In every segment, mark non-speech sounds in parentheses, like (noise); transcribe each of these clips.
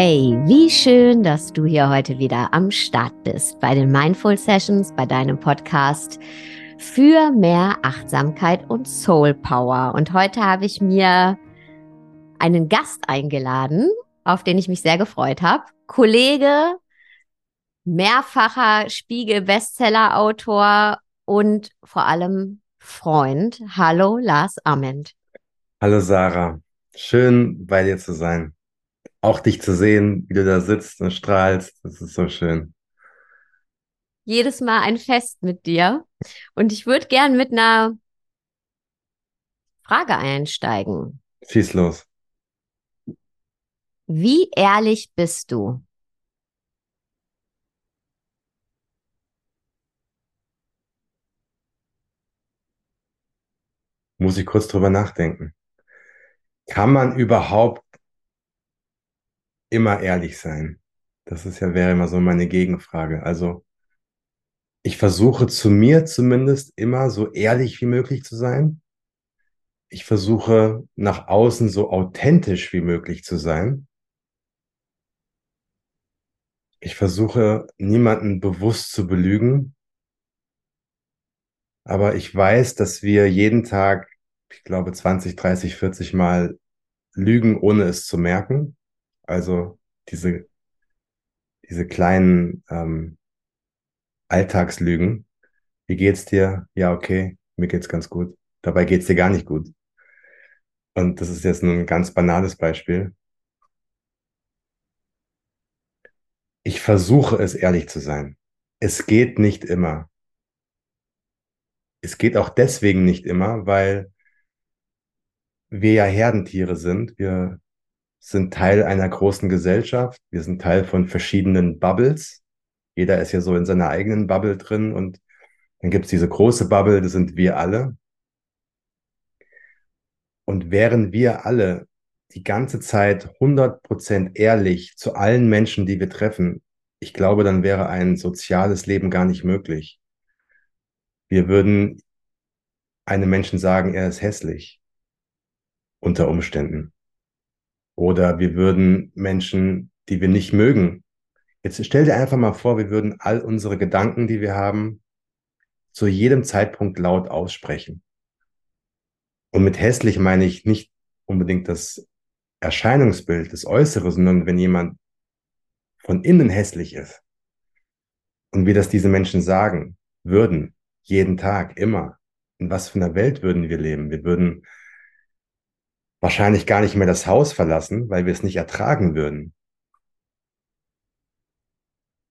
Hey, wie schön, dass du hier heute wieder am Start bist bei den Mindful Sessions, bei deinem Podcast für mehr Achtsamkeit und Soul Power. Und heute habe ich mir einen Gast eingeladen, auf den ich mich sehr gefreut habe. Kollege, mehrfacher Spiegel-Bestseller-Autor und vor allem Freund. Hallo, Lars Ament. Hallo, Sarah. Schön, bei dir zu sein auch dich zu sehen, wie du da sitzt und strahlst, das ist so schön. Jedes Mal ein Fest mit dir. Und ich würde gern mit einer Frage einsteigen. Schieß los. Wie ehrlich bist du? Muss ich kurz drüber nachdenken. Kann man überhaupt immer ehrlich sein? Das ist ja, wäre immer so meine Gegenfrage. Also, ich versuche zu mir zumindest immer so ehrlich wie möglich zu sein. Ich versuche nach außen so authentisch wie möglich zu sein. Ich versuche niemanden bewusst zu belügen. Aber ich weiß, dass wir jeden Tag, ich glaube, 20, 30, 40 Mal lügen, ohne es zu merken. Also diese, diese kleinen ähm, Alltagslügen. Wie geht's dir? Ja, okay, mir geht's ganz gut. Dabei geht's dir gar nicht gut. Und das ist jetzt ein ganz banales Beispiel. Ich versuche es ehrlich zu sein. Es geht nicht immer. Es geht auch deswegen nicht immer, weil wir ja Herdentiere sind. Wir sind Teil einer großen Gesellschaft. Wir sind Teil von verschiedenen Bubbles. Jeder ist ja so in seiner eigenen Bubble drin und dann gibt es diese große Bubble, das sind wir alle. Und wären wir alle die ganze Zeit 100% ehrlich zu allen Menschen, die wir treffen, ich glaube, dann wäre ein soziales Leben gar nicht möglich. Wir würden einem Menschen sagen, er ist hässlich. Unter Umständen. Oder wir würden Menschen, die wir nicht mögen. Jetzt stell dir einfach mal vor, wir würden all unsere Gedanken, die wir haben, zu jedem Zeitpunkt laut aussprechen. Und mit hässlich meine ich nicht unbedingt das Erscheinungsbild, das Äußere, sondern wenn jemand von innen hässlich ist und wir das diese Menschen sagen würden, jeden Tag, immer, in was für einer Welt würden wir leben? Wir würden wahrscheinlich gar nicht mehr das Haus verlassen, weil wir es nicht ertragen würden.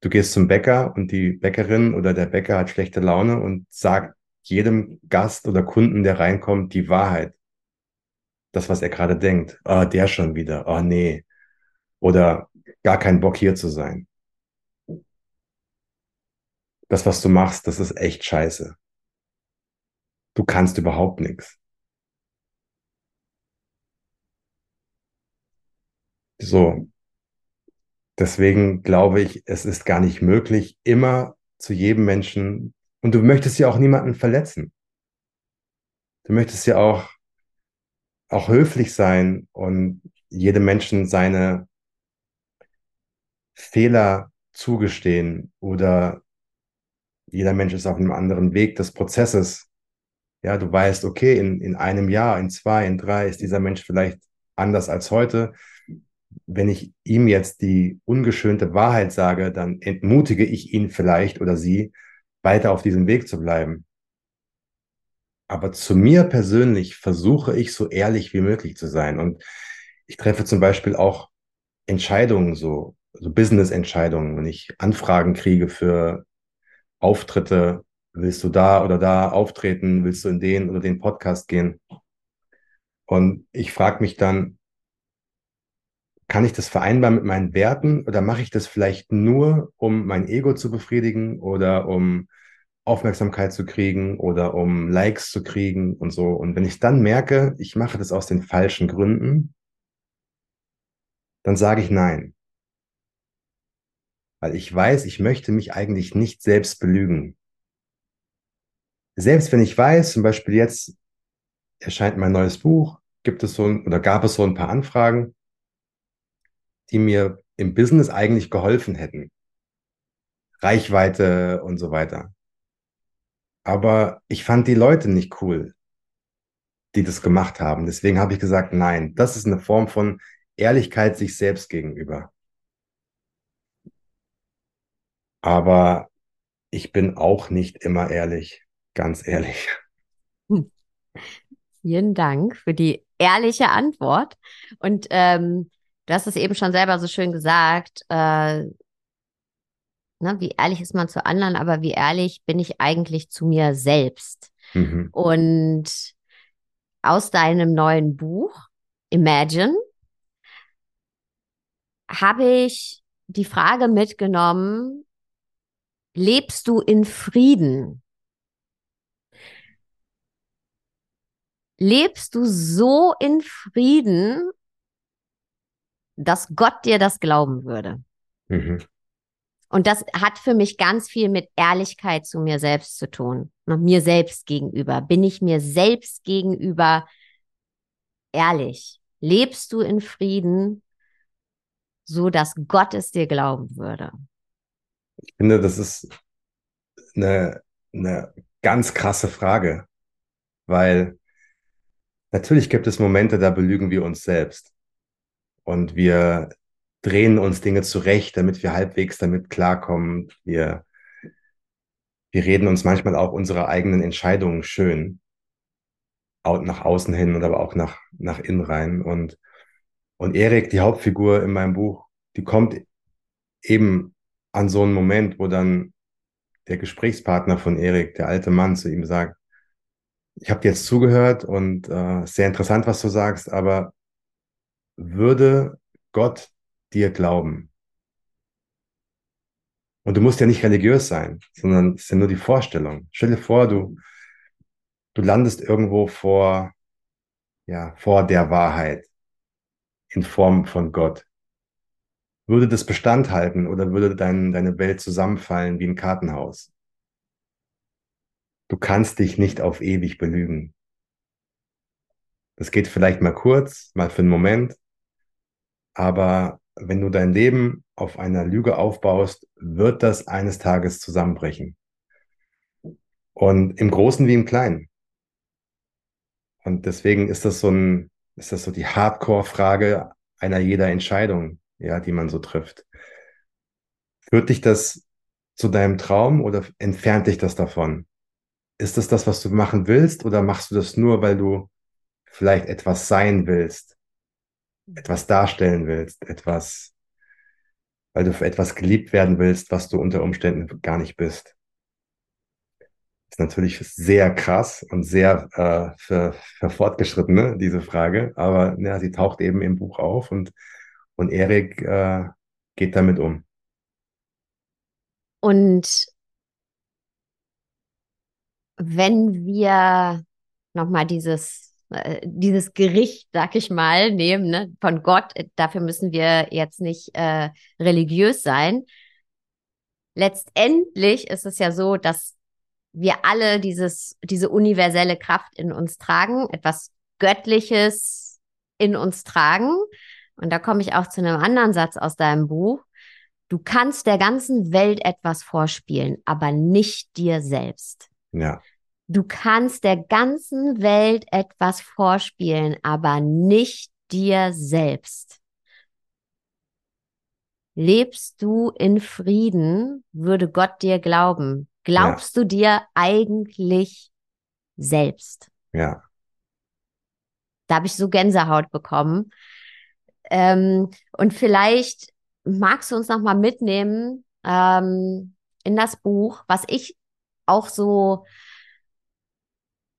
Du gehst zum Bäcker und die Bäckerin oder der Bäcker hat schlechte Laune und sagt jedem Gast oder Kunden, der reinkommt, die Wahrheit. Das, was er gerade denkt. Oh, der schon wieder. Oh, nee. Oder gar keinen Bock hier zu sein. Das, was du machst, das ist echt scheiße. Du kannst überhaupt nichts. So. Deswegen glaube ich, es ist gar nicht möglich, immer zu jedem Menschen, und du möchtest ja auch niemanden verletzen. Du möchtest ja auch, auch höflich sein und jedem Menschen seine Fehler zugestehen oder jeder Mensch ist auf einem anderen Weg des Prozesses. Ja, du weißt, okay, in, in einem Jahr, in zwei, in drei ist dieser Mensch vielleicht anders als heute wenn ich ihm jetzt die ungeschönte Wahrheit sage, dann entmutige ich ihn vielleicht oder sie, weiter auf diesem Weg zu bleiben. Aber zu mir persönlich versuche ich so ehrlich wie möglich zu sein. Und ich treffe zum Beispiel auch Entscheidungen, so, so Business-Entscheidungen, wenn ich Anfragen kriege für Auftritte, willst du da oder da auftreten, willst du in den oder den Podcast gehen? Und ich frage mich dann, kann ich das vereinbaren mit meinen Werten oder mache ich das vielleicht nur, um mein Ego zu befriedigen oder um Aufmerksamkeit zu kriegen oder um Likes zu kriegen und so. Und wenn ich dann merke, ich mache das aus den falschen Gründen, dann sage ich nein. Weil ich weiß, ich möchte mich eigentlich nicht selbst belügen. Selbst wenn ich weiß, zum Beispiel jetzt erscheint mein neues Buch, gibt es so ein, oder gab es so ein paar Anfragen, die mir im Business eigentlich geholfen hätten. Reichweite und so weiter. Aber ich fand die Leute nicht cool, die das gemacht haben. Deswegen habe ich gesagt, nein, das ist eine Form von Ehrlichkeit sich selbst gegenüber. Aber ich bin auch nicht immer ehrlich, ganz ehrlich. Hm. Vielen Dank für die ehrliche Antwort. Und ähm, du hast es eben schon selber so schön gesagt, äh, ne, wie ehrlich ist man zu anderen, aber wie ehrlich bin ich eigentlich zu mir selbst? Mhm. Und aus deinem neuen Buch, Imagine, habe ich die Frage mitgenommen, lebst du in Frieden? Lebst du so in Frieden, dass Gott dir das glauben würde? Mhm. Und das hat für mich ganz viel mit Ehrlichkeit zu mir selbst zu tun, mir selbst gegenüber. Bin ich mir selbst gegenüber ehrlich? Lebst du in Frieden, so dass Gott es dir glauben würde? Ich finde, das ist eine, eine ganz krasse Frage, weil natürlich gibt es Momente, da belügen wir uns selbst. Und wir drehen uns Dinge zurecht, damit wir halbwegs damit klarkommen. Wir, wir reden uns manchmal auch unsere eigenen Entscheidungen schön. Nach außen hin und aber auch nach, nach innen rein. Und, und Erik, die Hauptfigur in meinem Buch, die kommt eben an so einen Moment, wo dann der Gesprächspartner von Erik, der alte Mann, zu ihm sagt, ich habe dir jetzt zugehört und äh, sehr interessant, was du sagst, aber würde Gott dir glauben. Und du musst ja nicht religiös sein, sondern es ist ja nur die Vorstellung. Stell dir vor, du, du landest irgendwo vor, ja, vor der Wahrheit in Form von Gott. Würde das Bestand halten oder würde dein, deine Welt zusammenfallen wie ein Kartenhaus? Du kannst dich nicht auf ewig belügen. Das geht vielleicht mal kurz, mal für einen Moment, aber wenn du dein Leben auf einer Lüge aufbaust, wird das eines Tages zusammenbrechen. Und im Großen wie im Kleinen. Und deswegen ist das so ein, ist das so die Hardcore-Frage einer jeder Entscheidung, ja, die man so trifft. Führt dich das zu deinem Traum oder entfernt dich das davon? Ist das das, was du machen willst oder machst du das nur, weil du vielleicht etwas sein willst? Etwas darstellen willst, etwas, weil du für etwas geliebt werden willst, was du unter Umständen gar nicht bist. Ist natürlich sehr krass und sehr äh, für, für Fortgeschrittene, diese Frage, aber ja, sie taucht eben im Buch auf und, und Erik äh, geht damit um. Und wenn wir nochmal dieses äh, dieses Gericht, sag ich mal, nehmen, ne, von Gott. Dafür müssen wir jetzt nicht äh, religiös sein. Letztendlich ist es ja so, dass wir alle dieses, diese universelle Kraft in uns tragen, etwas Göttliches in uns tragen. Und da komme ich auch zu einem anderen Satz aus deinem Buch. Du kannst der ganzen Welt etwas vorspielen, aber nicht dir selbst. Ja. Du kannst der ganzen Welt etwas vorspielen, aber nicht dir selbst. Lebst du in Frieden, würde Gott dir glauben. Glaubst ja. du dir eigentlich selbst? Ja. Da habe ich so Gänsehaut bekommen. Ähm, und vielleicht magst du uns noch mal mitnehmen ähm, in das Buch, was ich auch so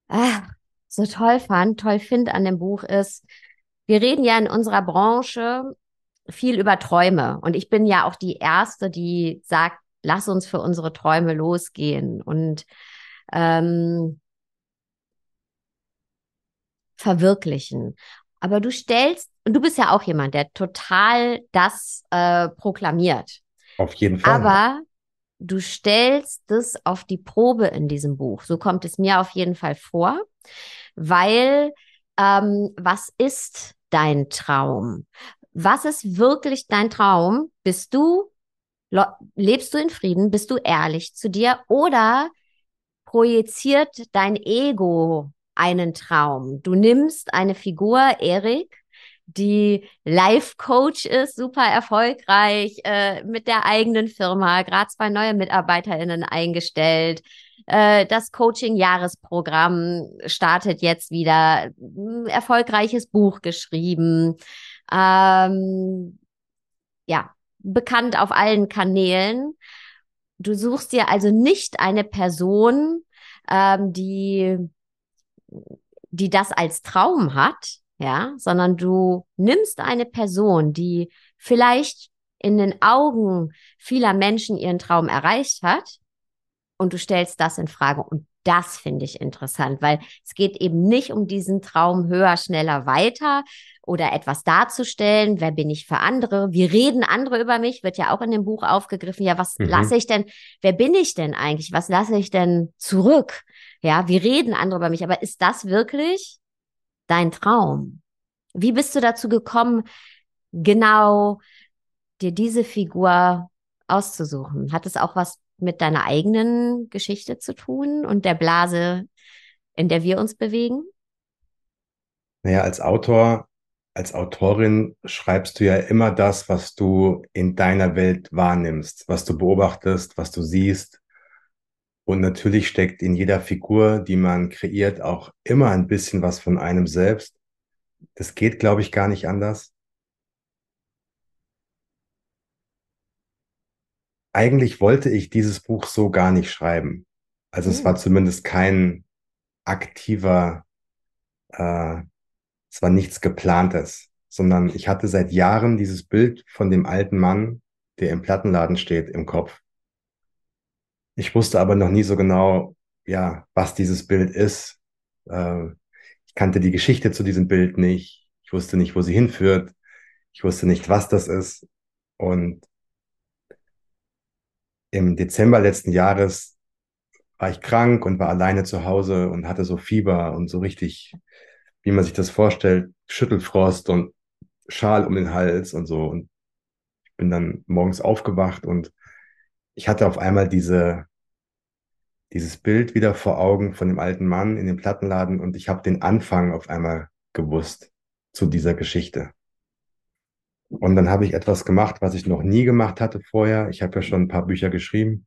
ah, so toll fand, toll finde an dem Buch ist, wir reden ja in unserer Branche viel über Träume. Und ich bin ja auch die Erste, die sagt, lass uns für unsere Träume losgehen und ähm, verwirklichen. Aber du stellst, und du bist ja auch jemand, der total das äh, proklamiert. Auf jeden Fall. Aber du stellst das auf die Probe in diesem Buch. So kommt es mir auf jeden Fall vor, weil ähm, was ist dein Traum? Was ist wirklich dein Traum? Bist du, lebst du in Frieden? Bist du ehrlich zu dir? Oder projiziert dein Ego einen Traum? Du nimmst eine Figur, Erik, die Life-Coach ist, super erfolgreich, äh, mit der eigenen Firma, gerade zwei neue MitarbeiterInnen eingestellt. Äh, das Coaching-Jahresprogramm startet jetzt wieder, erfolgreiches Buch geschrieben. Ähm, ja, bekannt auf allen Kanälen. Du suchst dir also nicht eine Person, ähm, die, die das als Traum hat, ja, sondern du nimmst eine Person, die vielleicht in den Augen vieler Menschen ihren Traum erreicht hat und du stellst das in Frage. Und das finde ich interessant, weil es geht eben nicht um diesen Traum höher, schneller, weiter oder etwas darzustellen. Wer bin ich für andere? Wie reden andere über mich? Wird ja auch in dem Buch aufgegriffen. Ja, was mhm. lasse ich denn? Wer bin ich denn eigentlich? Was lasse ich denn zurück? Ja, wie reden andere über mich? Aber ist das wirklich dein Traum? Wie bist du dazu gekommen, genau dir diese Figur auszusuchen? Hat es auch was mit deiner eigenen Geschichte zu tun und der Blase, in der wir uns bewegen? Naja, als Autor, als Autorin schreibst du ja immer das, was du in deiner Welt wahrnimmst, was du beobachtest, was du siehst. Und natürlich steckt in jeder Figur, die man kreiert, auch immer ein bisschen was von einem selbst. Das geht, glaube ich, gar nicht anders. Eigentlich wollte ich dieses Buch so gar nicht schreiben. Also es war hm. zumindest kein aktiver, äh, es war nichts geplantes, sondern ich hatte seit Jahren dieses Bild von dem alten Mann, der im Plattenladen steht, im Kopf. Ich wusste aber noch nie so genau, ja, was dieses Bild ist. Äh, ich kannte die Geschichte zu diesem Bild nicht. Ich wusste nicht, wo sie hinführt. Ich wusste nicht, was das ist. Und im Dezember letzten Jahres war ich krank und war alleine zu Hause und hatte so Fieber und so richtig, wie man sich das vorstellt, Schüttelfrost und Schal um den Hals und so. Und ich bin dann morgens aufgewacht und ich hatte auf einmal diese, dieses Bild wieder vor Augen von dem alten Mann in dem Plattenladen und ich habe den Anfang auf einmal gewusst zu dieser Geschichte. Und dann habe ich etwas gemacht, was ich noch nie gemacht hatte vorher. Ich habe ja schon ein paar Bücher geschrieben.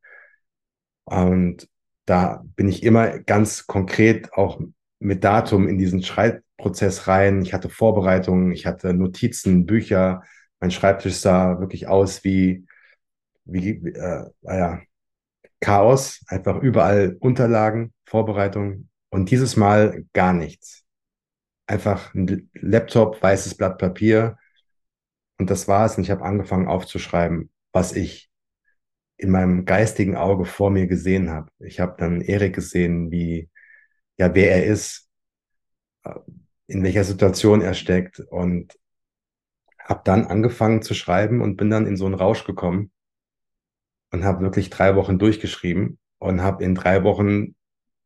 Und da bin ich immer ganz konkret auch mit Datum in diesen Schreibprozess rein. Ich hatte Vorbereitungen, ich hatte Notizen, Bücher. Mein Schreibtisch sah wirklich aus wie, wie äh, naja, Chaos. Einfach überall Unterlagen, Vorbereitungen. Und dieses Mal gar nichts. Einfach ein Laptop, weißes Blatt Papier, und das war es. Und ich habe angefangen aufzuschreiben, was ich in meinem geistigen Auge vor mir gesehen habe. Ich habe dann Erik gesehen, wie, ja, wer er ist, äh, in welcher Situation er steckt und habe dann angefangen zu schreiben und bin dann in so einen Rausch gekommen und habe wirklich drei Wochen durchgeschrieben und habe in drei Wochen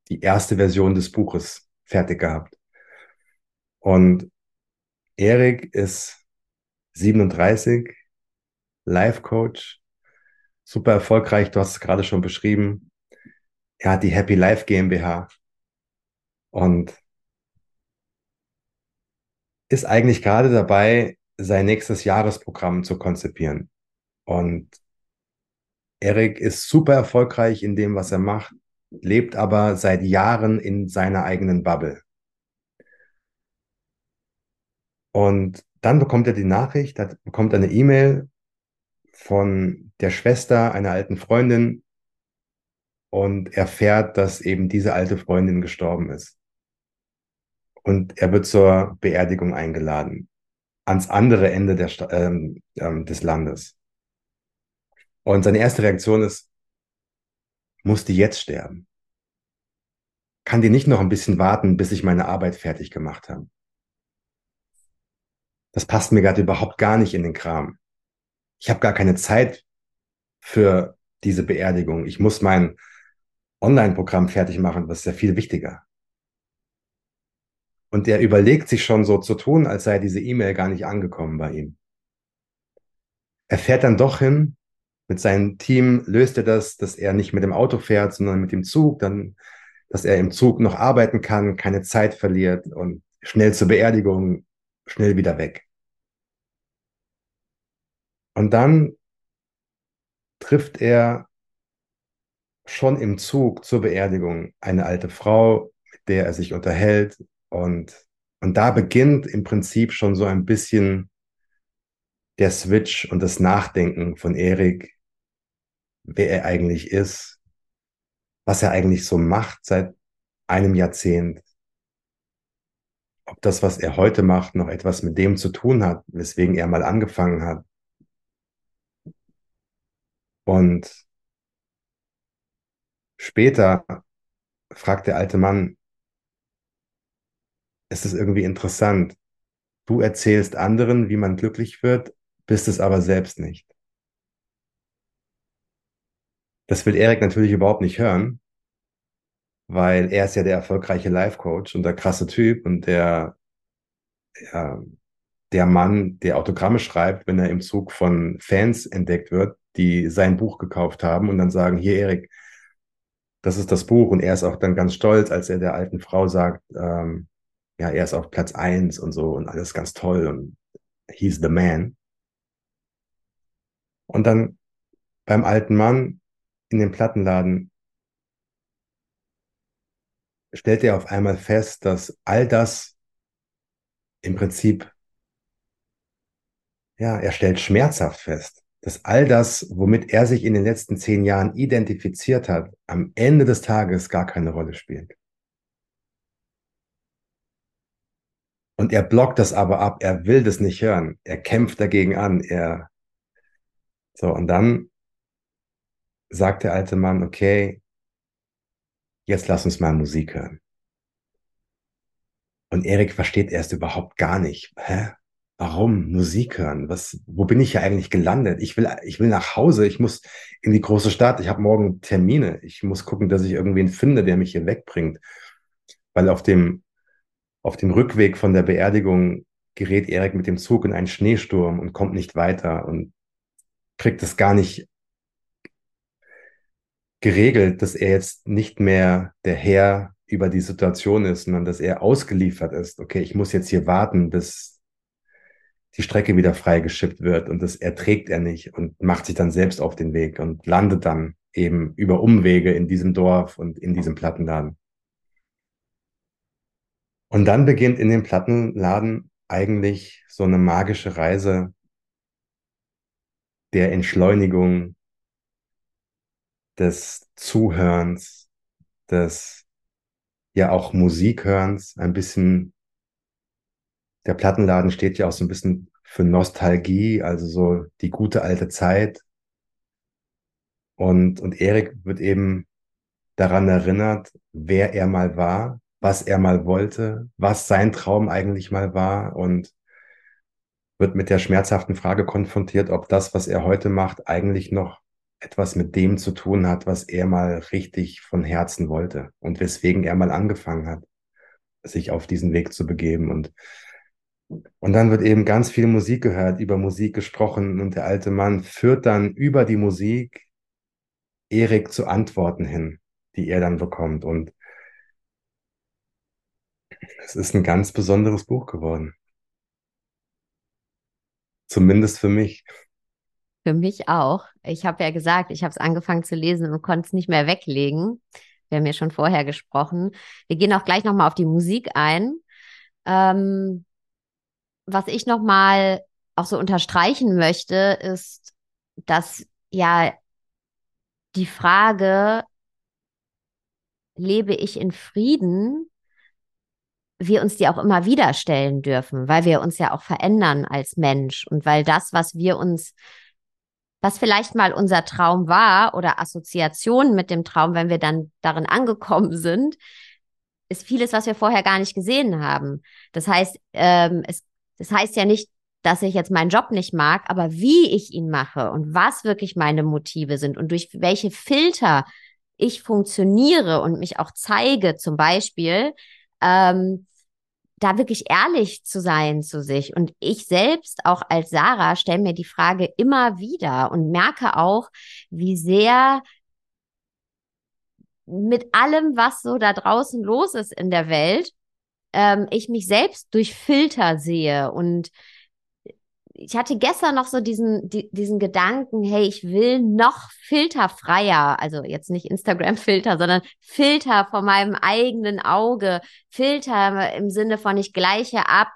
die erste Version des Buches fertig gehabt. Und Erik ist 37, Life Coach, super erfolgreich, du hast es gerade schon beschrieben. Er hat die Happy Life GmbH und ist eigentlich gerade dabei, sein nächstes Jahresprogramm zu konzipieren. Und Erik ist super erfolgreich in dem, was er macht, lebt aber seit Jahren in seiner eigenen Bubble. Und dann bekommt er die Nachricht, er bekommt eine E-Mail von der Schwester einer alten Freundin und erfährt, dass eben diese alte Freundin gestorben ist. Und er wird zur Beerdigung eingeladen, ans andere Ende der, ähm, ähm, des Landes. Und seine erste Reaktion ist, muss die jetzt sterben? Kann die nicht noch ein bisschen warten, bis ich meine Arbeit fertig gemacht habe? das passt mir gerade überhaupt gar nicht in den Kram. Ich habe gar keine Zeit für diese Beerdigung. Ich muss mein Online-Programm fertig machen, das ist ja viel wichtiger. Und er überlegt sich schon so zu tun, als sei diese E-Mail gar nicht angekommen bei ihm. er fährt dann doch hin. Mit seinem Team löst er das, dass er nicht mit dem Auto fährt, sondern mit dem Zug. Dann, dass er im Zug noch arbeiten kann, keine Zeit verliert und schnell zur Beerdigung, schnell wieder weg. Und dann trifft er schon im Zug zur Beerdigung eine alte Frau, mit der er sich unterhält. Und, und da beginnt im Prinzip schon so ein bisschen der Switch und das Nachdenken von Erik, wer er eigentlich ist, was er eigentlich so macht seit einem Jahrzehnt, ob das, was er heute macht, noch etwas mit dem zu tun hat, weswegen er mal angefangen hat. Und später fragt der alte Mann, es ist irgendwie interessant, du erzählst anderen, wie man glücklich wird, bist es aber selbst nicht. Das will Erik natürlich überhaupt nicht hören, weil er ist ja der erfolgreiche Life-Coach und der krasse Typ und der, ja, der Mann, der Autogramme schreibt, wenn er im Zug von Fans entdeckt wird, die sein Buch gekauft haben und dann sagen, hier Erik, das ist das Buch und er ist auch dann ganz stolz, als er der alten Frau sagt, ähm, ja, er ist auf Platz eins und so und alles ganz toll und he's the man. Und dann beim alten Mann in dem Plattenladen stellt er auf einmal fest, dass all das im Prinzip, ja, er stellt schmerzhaft fest, dass all das, womit er sich in den letzten zehn Jahren identifiziert hat, am Ende des Tages gar keine Rolle spielt. Und er blockt das aber ab, er will das nicht hören, er kämpft dagegen an, er so, und dann sagt der alte Mann, okay, jetzt lass uns mal Musik hören. Und Erik versteht erst überhaupt gar nicht. Hä? Warum Musik hören? Was, wo bin ich ja eigentlich gelandet? Ich will, ich will nach Hause. Ich muss in die große Stadt. Ich habe morgen Termine. Ich muss gucken, dass ich irgendwen finde, der mich hier wegbringt. Weil auf dem, auf dem Rückweg von der Beerdigung gerät Erik mit dem Zug in einen Schneesturm und kommt nicht weiter. Und kriegt es gar nicht geregelt, dass er jetzt nicht mehr der Herr über die Situation ist, sondern dass er ausgeliefert ist. Okay, ich muss jetzt hier warten, bis die Strecke wieder freigeschippt wird und das erträgt er nicht und macht sich dann selbst auf den Weg und landet dann eben über Umwege in diesem Dorf und in diesem Plattenladen. Und dann beginnt in dem Plattenladen eigentlich so eine magische Reise der Entschleunigung, des Zuhörens, des ja auch Musikhörens, ein bisschen, der Plattenladen steht ja auch so ein bisschen für Nostalgie, also so die gute alte Zeit. Und, und Erik wird eben daran erinnert, wer er mal war, was er mal wollte, was sein Traum eigentlich mal war und wird mit der schmerzhaften Frage konfrontiert, ob das, was er heute macht, eigentlich noch etwas mit dem zu tun hat, was er mal richtig von Herzen wollte und weswegen er mal angefangen hat, sich auf diesen Weg zu begeben. Und, und dann wird eben ganz viel Musik gehört, über Musik gesprochen und der alte Mann führt dann über die Musik Erik zu Antworten hin, die er dann bekommt. Und es ist ein ganz besonderes Buch geworden. Zumindest für mich. Für mich auch. Ich habe ja gesagt, ich habe es angefangen zu lesen und konnte es nicht mehr weglegen. Wir haben ja schon vorher gesprochen. Wir gehen auch gleich nochmal auf die Musik ein. Ähm, was ich nochmal auch so unterstreichen möchte, ist, dass ja die Frage, lebe ich in Frieden, wir uns die auch immer wieder stellen dürfen, weil wir uns ja auch verändern als Mensch und weil das, was wir uns, was vielleicht mal unser Traum war oder Assoziationen mit dem Traum, wenn wir dann darin angekommen (laughs) sind, ist vieles, was wir vorher gar nicht gesehen haben. Das heißt, ähm, es, das heißt ja nicht, dass ich jetzt meinen Job nicht mag, aber wie ich ihn mache und was wirklich meine Motive sind und durch welche Filter ich funktioniere und mich auch zeige, zum Beispiel, ähm, da wirklich ehrlich zu sein zu sich. Und ich selbst, auch als Sarah, stelle mir die Frage immer wieder und merke auch, wie sehr mit allem, was so da draußen los ist in der Welt, ähm, ich mich selbst durch Filter sehe und ich hatte gestern noch so diesen, die, diesen Gedanken, hey, ich will noch filterfreier, also jetzt nicht Instagram-Filter, sondern Filter von meinem eigenen Auge, Filter im Sinne von ich gleiche ab,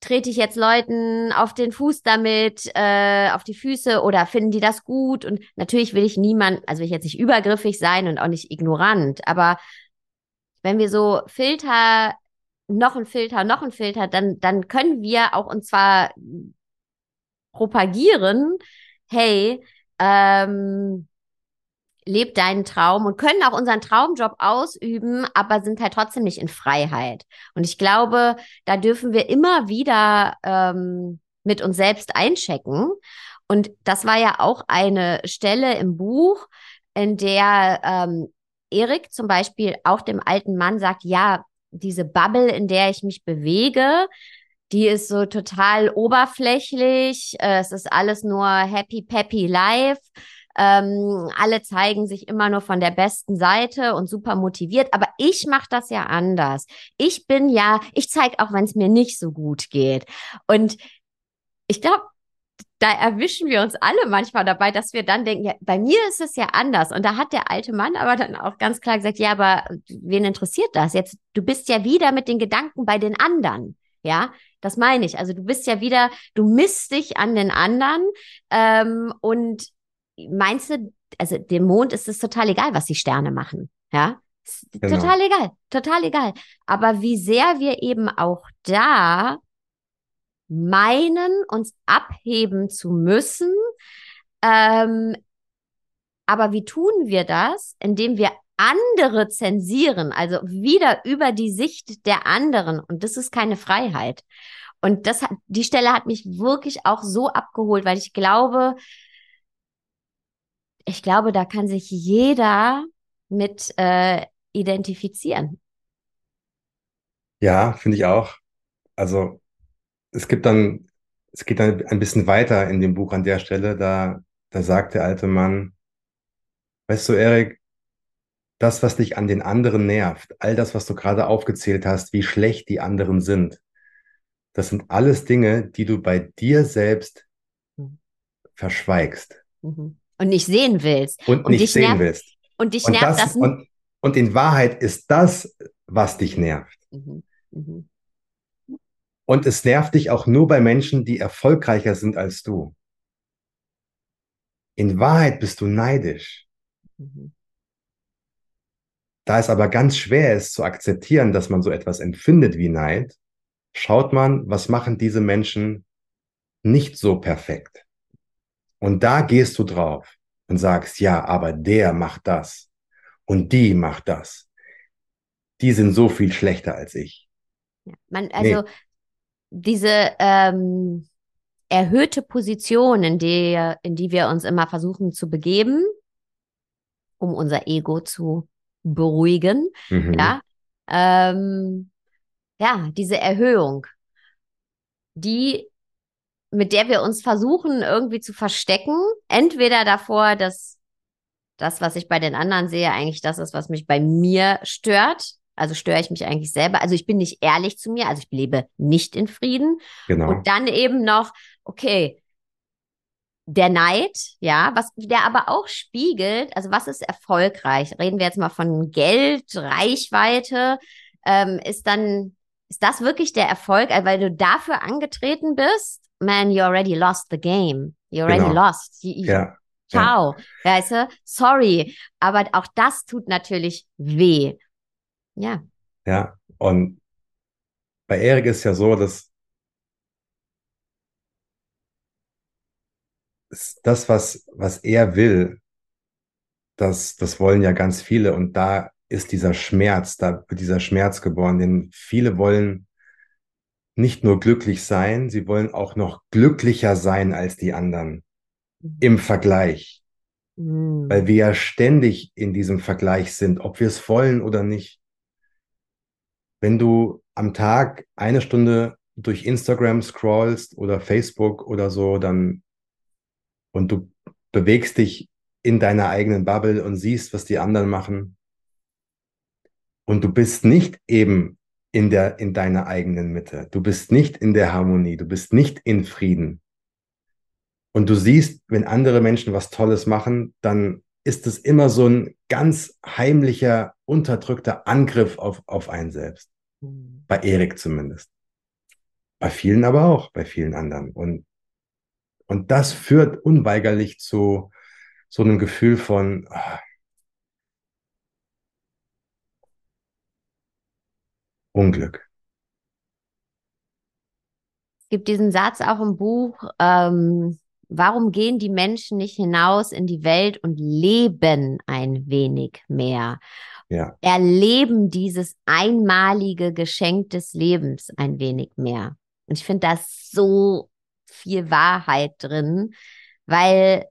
trete ich jetzt Leuten auf den Fuß damit, äh, auf die Füße oder finden die das gut? Und natürlich will ich niemand, also will ich jetzt nicht übergriffig sein und auch nicht ignorant, aber wenn wir so Filter noch ein Filter, noch ein Filter, dann, dann können wir auch und zwar propagieren, hey, ähm, lebt deinen Traum und können auch unseren Traumjob ausüben, aber sind halt trotzdem nicht in Freiheit. Und ich glaube, da dürfen wir immer wieder ähm, mit uns selbst einchecken. Und das war ja auch eine Stelle im Buch, in der ähm, Erik zum Beispiel auch dem alten Mann sagt, ja, diese Bubble, in der ich mich bewege, die ist so total oberflächlich. Äh, es ist alles nur happy, peppy life. Ähm, alle zeigen sich immer nur von der besten Seite und super motiviert. Aber ich mache das ja anders. Ich bin ja, ich zeige auch, wenn es mir nicht so gut geht. Und ich glaube, da erwischen wir uns alle manchmal dabei, dass wir dann denken, ja, bei mir ist es ja anders. Und da hat der alte Mann aber dann auch ganz klar gesagt, ja, aber wen interessiert das? Jetzt, du bist ja wieder mit den Gedanken bei den anderen. Ja, das meine ich. Also du bist ja wieder, du misst dich an den anderen ähm, und meinst du, also dem Mond ist es total egal, was die Sterne machen. Ja, genau. total egal, total egal. Aber wie sehr wir eben auch da meinen, uns abheben zu müssen. Ähm, aber wie tun wir das? Indem wir andere zensieren, also wieder über die Sicht der anderen. Und das ist keine Freiheit. Und das hat, die Stelle hat mich wirklich auch so abgeholt, weil ich glaube, ich glaube, da kann sich jeder mit äh, identifizieren. Ja, finde ich auch. Also es gibt dann, es geht dann ein bisschen weiter in dem Buch an der Stelle, da, da sagt der alte Mann, weißt du, Erik, das, was dich an den anderen nervt, all das, was du gerade aufgezählt hast, wie schlecht die anderen sind, das sind alles Dinge, die du bei dir selbst mhm. verschweigst. Mhm. Und nicht sehen willst. Und, und nicht sehen nervt, willst. Und dich und nervt das. das und, und in Wahrheit ist das, was dich nervt. Mhm. Und es nervt dich auch nur bei Menschen, die erfolgreicher sind als du. In Wahrheit bist du neidisch. Mhm. Da es aber ganz schwer ist zu akzeptieren, dass man so etwas empfindet wie Neid, schaut man, was machen diese Menschen nicht so perfekt. Und da gehst du drauf und sagst, ja, aber der macht das und die macht das. Die sind so viel schlechter als ich. Man, also nee diese ähm, erhöhte Position, in die, in die wir uns immer versuchen zu begeben, um unser Ego zu beruhigen, mhm. ja, ähm, ja, diese Erhöhung, die mit der wir uns versuchen irgendwie zu verstecken, entweder davor, dass das, was ich bei den anderen sehe, eigentlich das ist, was mich bei mir stört, also störe ich mich eigentlich selber. Also ich bin nicht ehrlich zu mir, also ich lebe nicht in Frieden. Genau. Und dann eben noch, okay, der Neid, ja, was der aber auch spiegelt, also was ist erfolgreich? Reden wir jetzt mal von Geld, Reichweite, ähm, ist dann, ist das wirklich der Erfolg, also weil du dafür angetreten bist? Man, you already lost the game. You already genau. lost. You, ja. Ciao. Ja. Weißt du? Sorry. Aber auch das tut natürlich weh. Ja. Ja, und bei Erik ist ja so, dass das, was, was er will, das, das wollen ja ganz viele. Und da ist dieser Schmerz, da wird dieser Schmerz geboren, denn viele wollen nicht nur glücklich sein, sie wollen auch noch glücklicher sein als die anderen mhm. im Vergleich. Mhm. Weil wir ja ständig in diesem Vergleich sind, ob wir es wollen oder nicht. Wenn du am Tag eine Stunde durch Instagram scrollst oder Facebook oder so, dann und du bewegst dich in deiner eigenen Bubble und siehst, was die anderen machen. Und du bist nicht eben in der, in deiner eigenen Mitte. Du bist nicht in der Harmonie. Du bist nicht in Frieden. Und du siehst, wenn andere Menschen was Tolles machen, dann ist es immer so ein ganz heimlicher, unterdrückter Angriff auf, auf einen selbst. Mhm. Bei Erik zumindest. Bei vielen aber auch, bei vielen anderen. Und, und das führt unweigerlich zu so einem Gefühl von ah, Unglück. Es gibt diesen Satz auch im Buch, ähm, warum gehen die Menschen nicht hinaus in die Welt und leben ein wenig mehr? Ja. Erleben dieses einmalige Geschenk des Lebens ein wenig mehr. Und ich finde da so viel Wahrheit drin, weil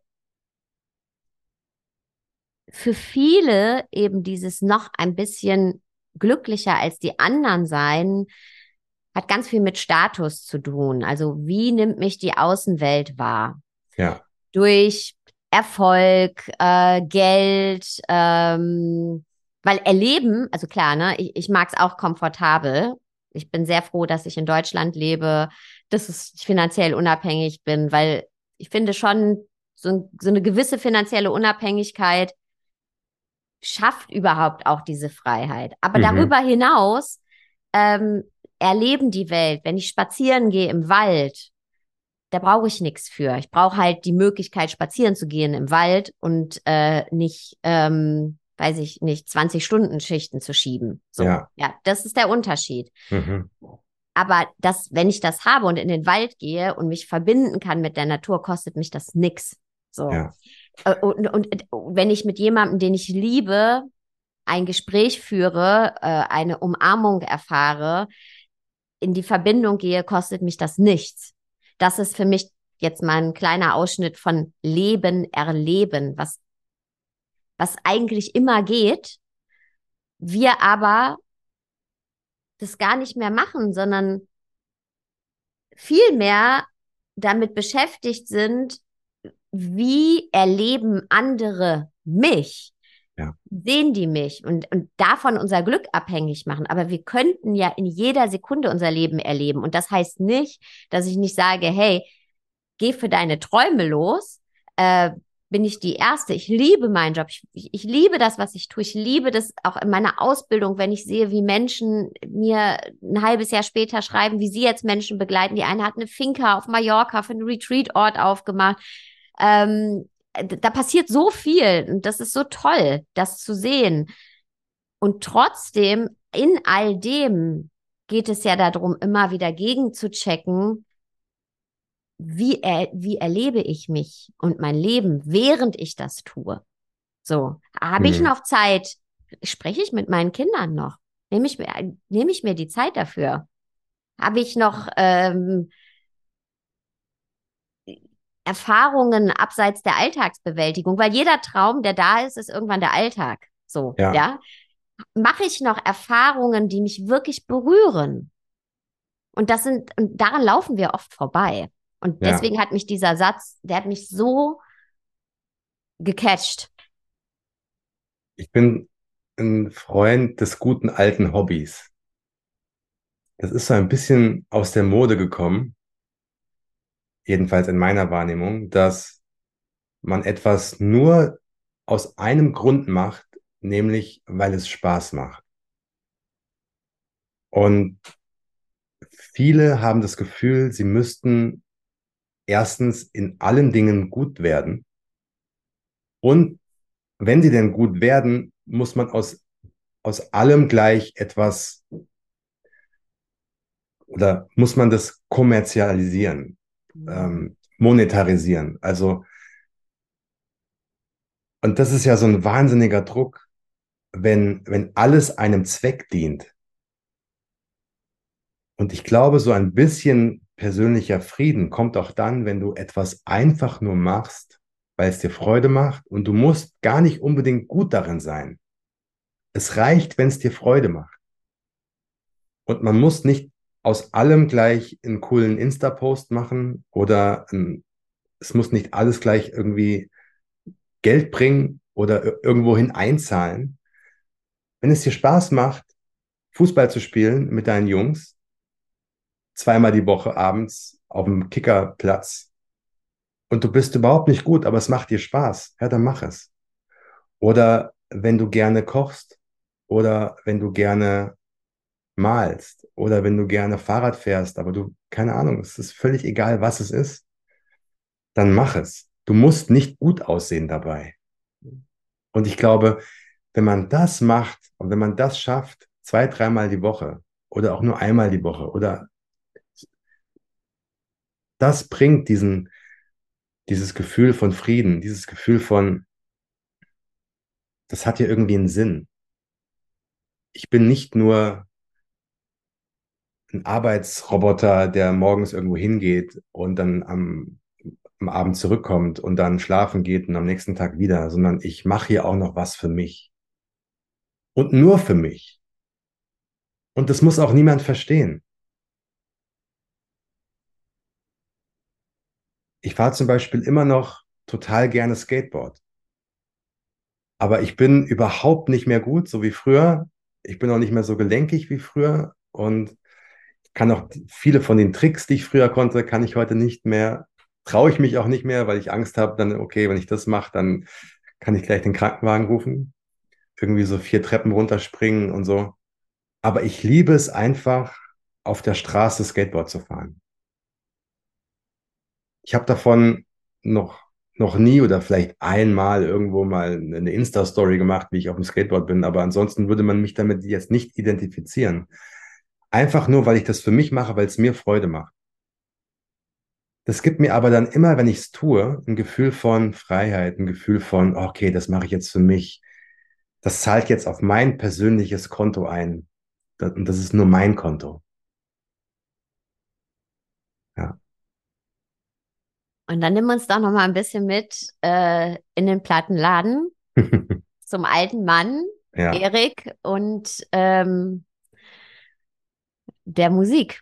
für viele eben dieses noch ein bisschen glücklicher als die anderen sein, hat ganz viel mit Status zu tun. Also wie nimmt mich die Außenwelt wahr? Ja. Durch Erfolg, äh, Geld, ähm, weil Erleben, also klar, ne, ich, ich mag es auch komfortabel. Ich bin sehr froh, dass ich in Deutschland lebe, dass ich finanziell unabhängig bin, weil ich finde schon, so, so eine gewisse finanzielle Unabhängigkeit schafft überhaupt auch diese Freiheit. Aber mhm. darüber hinaus ähm, erleben die Welt, wenn ich spazieren gehe im Wald, da brauche ich nichts für. Ich brauche halt die Möglichkeit, spazieren zu gehen im Wald und äh, nicht, ähm, weiß ich nicht, 20 Stunden Schichten zu schieben. So, ja, ja das ist der Unterschied. Mhm. Aber das, wenn ich das habe und in den Wald gehe und mich verbinden kann mit der Natur, kostet mich das nix. So. Ja. Äh, und, und, und wenn ich mit jemandem, den ich liebe, ein Gespräch führe, äh, eine Umarmung erfahre, in die Verbindung gehe, kostet mich das nichts das ist für mich jetzt mal ein kleiner Ausschnitt von Leben, Erleben, was, was eigentlich immer geht. Wir aber das gar nicht mehr machen, sondern viel mehr damit beschäftigt sind, wie erleben andere mich? Sehen die mich und, und davon unser Glück abhängig machen. Aber wir könnten ja in jeder Sekunde unser Leben erleben. Und das heißt nicht, dass ich nicht sage, hey, geh für deine Träume los. Äh, bin ich die Erste. Ich liebe meinen Job. Ich, ich, ich, liebe das, was ich tue. Ich liebe das auch in meiner Ausbildung, wenn ich sehe, wie Menschen mir ein halbes Jahr später schreiben, wie sie jetzt Menschen begleiten. Die eine hat eine Finca auf Mallorca für einen Retreat-Ort aufgemacht. Ähm, äh, da passiert so viel und das ist so toll, das zu sehen. Und trotzdem, in all dem geht es ja darum, immer wieder gegen zu checken, wie, er, wie erlebe ich mich und mein Leben, während ich das tue. So, habe hm. ich noch Zeit? Spreche ich mit meinen Kindern noch? Nehme ich, mir, nehme ich mir die Zeit dafür? Habe ich noch ähm, Erfahrungen abseits der Alltagsbewältigung, weil jeder Traum, der da ist, ist irgendwann der Alltag. So, ja. ja? Mache ich noch Erfahrungen, die mich wirklich berühren? Und das sind, und daran laufen wir oft vorbei. Und deswegen ja. hat mich dieser Satz, der hat mich so gecatcht. Ich bin ein Freund des guten alten Hobbys. Das ist so ein bisschen aus der Mode gekommen jedenfalls in meiner Wahrnehmung, dass man etwas nur aus einem Grund macht, nämlich weil es Spaß macht. Und viele haben das Gefühl, sie müssten erstens in allen Dingen gut werden. Und wenn sie denn gut werden, muss man aus, aus allem gleich etwas oder muss man das kommerzialisieren ähm, monetarisieren. Also, und das ist ja so ein wahnsinniger Druck, wenn, wenn alles einem Zweck dient. Und ich glaube, so ein bisschen persönlicher Frieden kommt auch dann, wenn du etwas einfach nur machst, weil es dir Freude macht und du musst gar nicht unbedingt gut darin sein. Es reicht, wenn es dir Freude macht. Und man muss nicht aus allem gleich einen coolen Insta-Post machen oder ein, es muss nicht alles gleich irgendwie Geld bringen oder irgendwohin einzahlen. Wenn es dir Spaß macht, Fußball zu spielen mit deinen Jungs, zweimal die Woche abends auf dem Kickerplatz und du bist überhaupt nicht gut, aber es macht dir Spaß, ja, dann mach es. Oder wenn du gerne kochst oder wenn du gerne malst oder wenn du gerne Fahrrad fährst, aber du, keine Ahnung, es ist völlig egal, was es ist, dann mach es. Du musst nicht gut aussehen dabei. Und ich glaube, wenn man das macht und wenn man das schafft, zwei, dreimal die Woche oder auch nur einmal die Woche oder das bringt diesen, dieses Gefühl von Frieden, dieses Gefühl von, das hat ja irgendwie einen Sinn. Ich bin nicht nur ein Arbeitsroboter, der morgens irgendwo hingeht und dann am, am Abend zurückkommt und dann schlafen geht und am nächsten Tag wieder, sondern ich mache hier auch noch was für mich. Und nur für mich. Und das muss auch niemand verstehen. Ich fahre zum Beispiel immer noch total gerne Skateboard. Aber ich bin überhaupt nicht mehr gut, so wie früher. Ich bin auch nicht mehr so gelenkig wie früher. Und kann auch viele von den Tricks, die ich früher konnte, kann ich heute nicht mehr. Traue ich mich auch nicht mehr, weil ich Angst habe, dann, okay, wenn ich das mache, dann kann ich gleich den Krankenwagen rufen. Irgendwie so vier Treppen runterspringen und so. Aber ich liebe es einfach, auf der Straße Skateboard zu fahren. Ich habe davon noch, noch nie oder vielleicht einmal irgendwo mal eine Insta-Story gemacht, wie ich auf dem Skateboard bin, aber ansonsten würde man mich damit jetzt nicht identifizieren. Einfach nur, weil ich das für mich mache, weil es mir Freude macht. Das gibt mir aber dann immer, wenn ich es tue, ein Gefühl von Freiheit, ein Gefühl von, okay, das mache ich jetzt für mich. Das zahlt jetzt auf mein persönliches Konto ein. Und das ist nur mein Konto. Ja. Und dann nimm uns doch noch mal ein bisschen mit äh, in den Plattenladen (laughs) zum alten Mann, ja. Erik, und ähm, der Musik.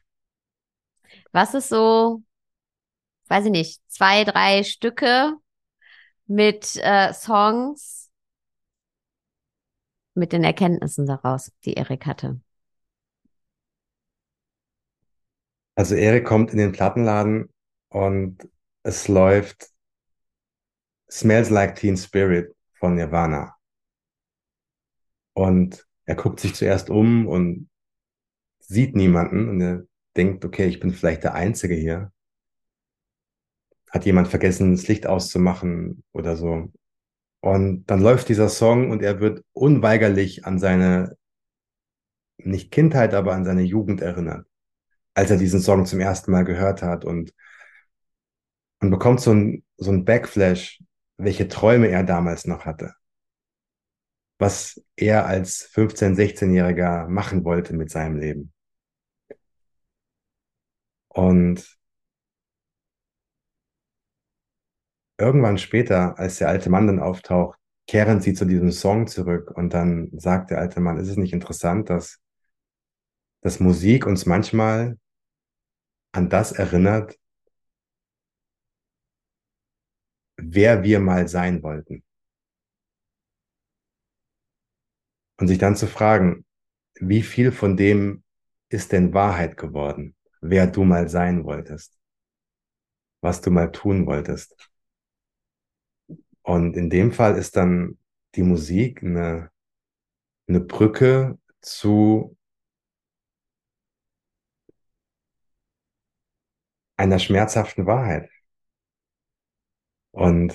Was ist so, weiß ich nicht, zwei, drei Stücke mit äh, Songs, mit den Erkenntnissen daraus, die Erik hatte? Also Erik kommt in den Plattenladen und es läuft Smells Like Teen Spirit von Nirvana. Und er guckt sich zuerst um und sieht niemanden und er denkt, okay, ich bin vielleicht der Einzige hier. Hat jemand vergessen, das Licht auszumachen oder so. Und dann läuft dieser Song und er wird unweigerlich an seine, nicht Kindheit, aber an seine Jugend erinnert, als er diesen Song zum ersten Mal gehört hat und man bekommt so ein, so ein Backflash, welche Träume er damals noch hatte. Was er als 15-, 16-Jähriger machen wollte mit seinem Leben. Und irgendwann später, als der alte Mann dann auftaucht, kehren sie zu diesem Song zurück und dann sagt der alte Mann, ist es nicht interessant, dass, dass Musik uns manchmal an das erinnert, wer wir mal sein wollten. Und sich dann zu fragen, wie viel von dem ist denn Wahrheit geworden? Wer du mal sein wolltest, was du mal tun wolltest. Und in dem Fall ist dann die Musik eine, eine Brücke zu einer schmerzhaften Wahrheit. Und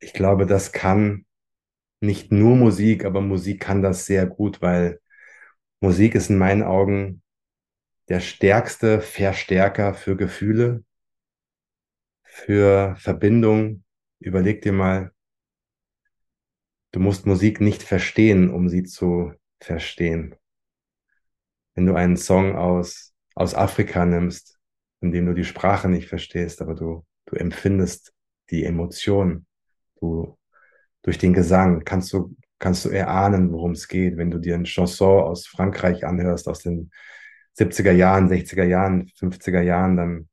ich glaube, das kann nicht nur Musik, aber Musik kann das sehr gut, weil Musik ist in meinen Augen der stärkste Verstärker für Gefühle, für Verbindung. Überleg dir mal, du musst Musik nicht verstehen, um sie zu verstehen. Wenn du einen Song aus, aus Afrika nimmst, in dem du die Sprache nicht verstehst, aber du, du empfindest die Emotion, du, durch den Gesang kannst du, kannst du erahnen, worum es geht. Wenn du dir ein Chanson aus Frankreich anhörst, aus den 70er Jahren, 60er Jahren, 50er Jahren, dann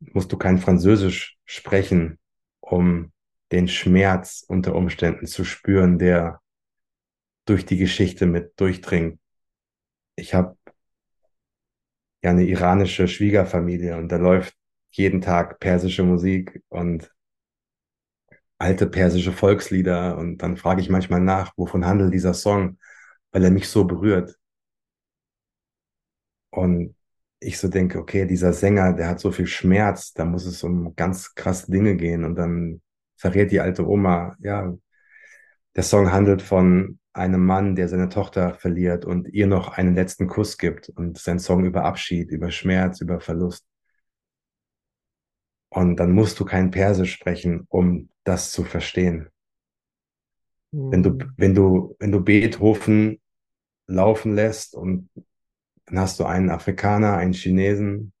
musst du kein Französisch sprechen, um den Schmerz unter Umständen zu spüren, der durch die Geschichte mit durchdringt. Ich habe ja eine iranische Schwiegerfamilie und da läuft jeden Tag persische Musik und alte persische Volkslieder und dann frage ich manchmal nach, wovon handelt dieser Song, weil er mich so berührt. Und ich so denke, okay, dieser Sänger, der hat so viel Schmerz, da muss es um ganz krasse Dinge gehen. Und dann verrät die alte Oma, ja, der Song handelt von einem Mann, der seine Tochter verliert und ihr noch einen letzten Kuss gibt und sein Song über Abschied, über Schmerz, über Verlust. Und dann musst du kein Persisch sprechen, um das zu verstehen. Mhm. Wenn du, hm. wenn du, wenn du Beethoven laufen lässt und dann hast du einen Afrikaner, einen Chinesen,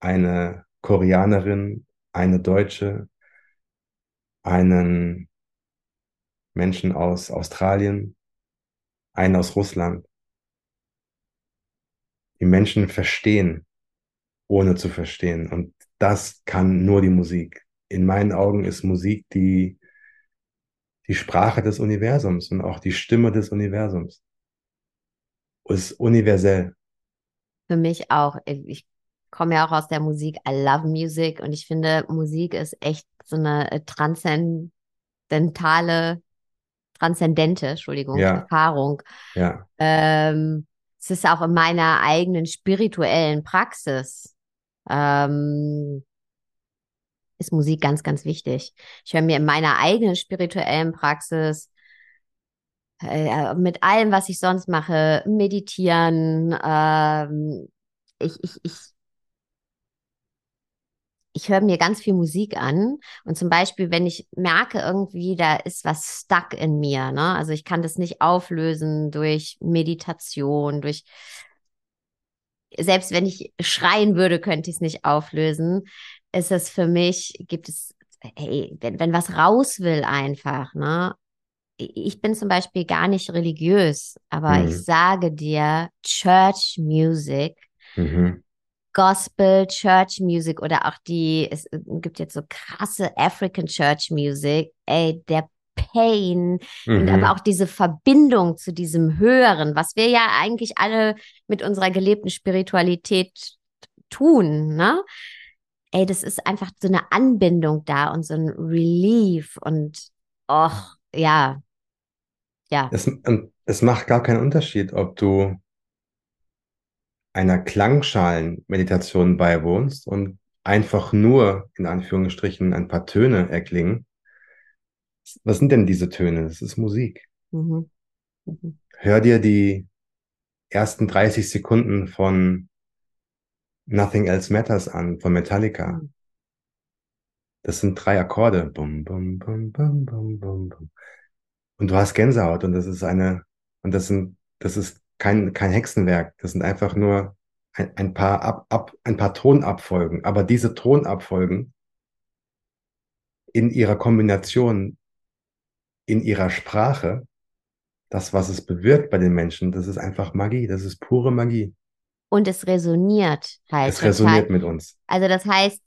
eine Koreanerin, eine Deutsche, einen Menschen aus Australien, einen aus Russland. Die Menschen verstehen, ohne zu verstehen. Und das kann nur die Musik. In meinen Augen ist Musik die, die Sprache des Universums und auch die Stimme des Universums. Ist universell für mich auch. Ich komme ja auch aus der Musik. I love music und ich finde, Musik ist echt so eine äh, transzendentale, transzendente, Entschuldigung, ja. Erfahrung. Ja. Ähm, es ist auch in meiner eigenen spirituellen Praxis. Ähm, ist Musik ganz, ganz wichtig. Ich höre mir in meiner eigenen spirituellen Praxis äh, mit allem, was ich sonst mache, meditieren, ähm, ich, ich, ich, ich höre mir ganz viel Musik an und zum Beispiel, wenn ich merke irgendwie, da ist was stuck in mir, ne? Also ich kann das nicht auflösen durch Meditation, durch selbst wenn ich schreien würde, könnte ich es nicht auflösen. Ist es für mich, gibt es, hey, wenn, wenn was raus will einfach, ne? Ich bin zum Beispiel gar nicht religiös, aber mhm. ich sage dir, Church Music, mhm. Gospel, Church Music oder auch die, es gibt jetzt so krasse African Church Music, ey, der Pain mhm. und aber auch diese Verbindung zu diesem Höheren, was wir ja eigentlich alle mit unserer gelebten Spiritualität tun, ne? Ey, das ist einfach so eine Anbindung da und so ein Relief und och, ja, ja. Es, es macht gar keinen Unterschied, ob du einer Klangschalenmeditation beiwohnst und einfach nur in Anführungsstrichen ein paar Töne erklingen. Was sind denn diese Töne? Das ist Musik. Mhm. Mhm. Hör dir die ersten 30 Sekunden von Nothing Else Matters an, von Metallica. Mhm. Das sind drei Akkorde. Bum, bum, bum, bum, bum, bum, bum. Und du hast Gänsehaut und das ist eine, und das sind, das ist kein, kein Hexenwerk. Das sind einfach nur ein, ein paar ab, ab, ein paar Tonabfolgen. Aber diese Tonabfolgen in ihrer Kombination, in ihrer Sprache, das, was es bewirkt bei den Menschen, das ist einfach Magie. Das ist pure Magie. Und es resoniert halt. Es resoniert mit uns. Also das heißt,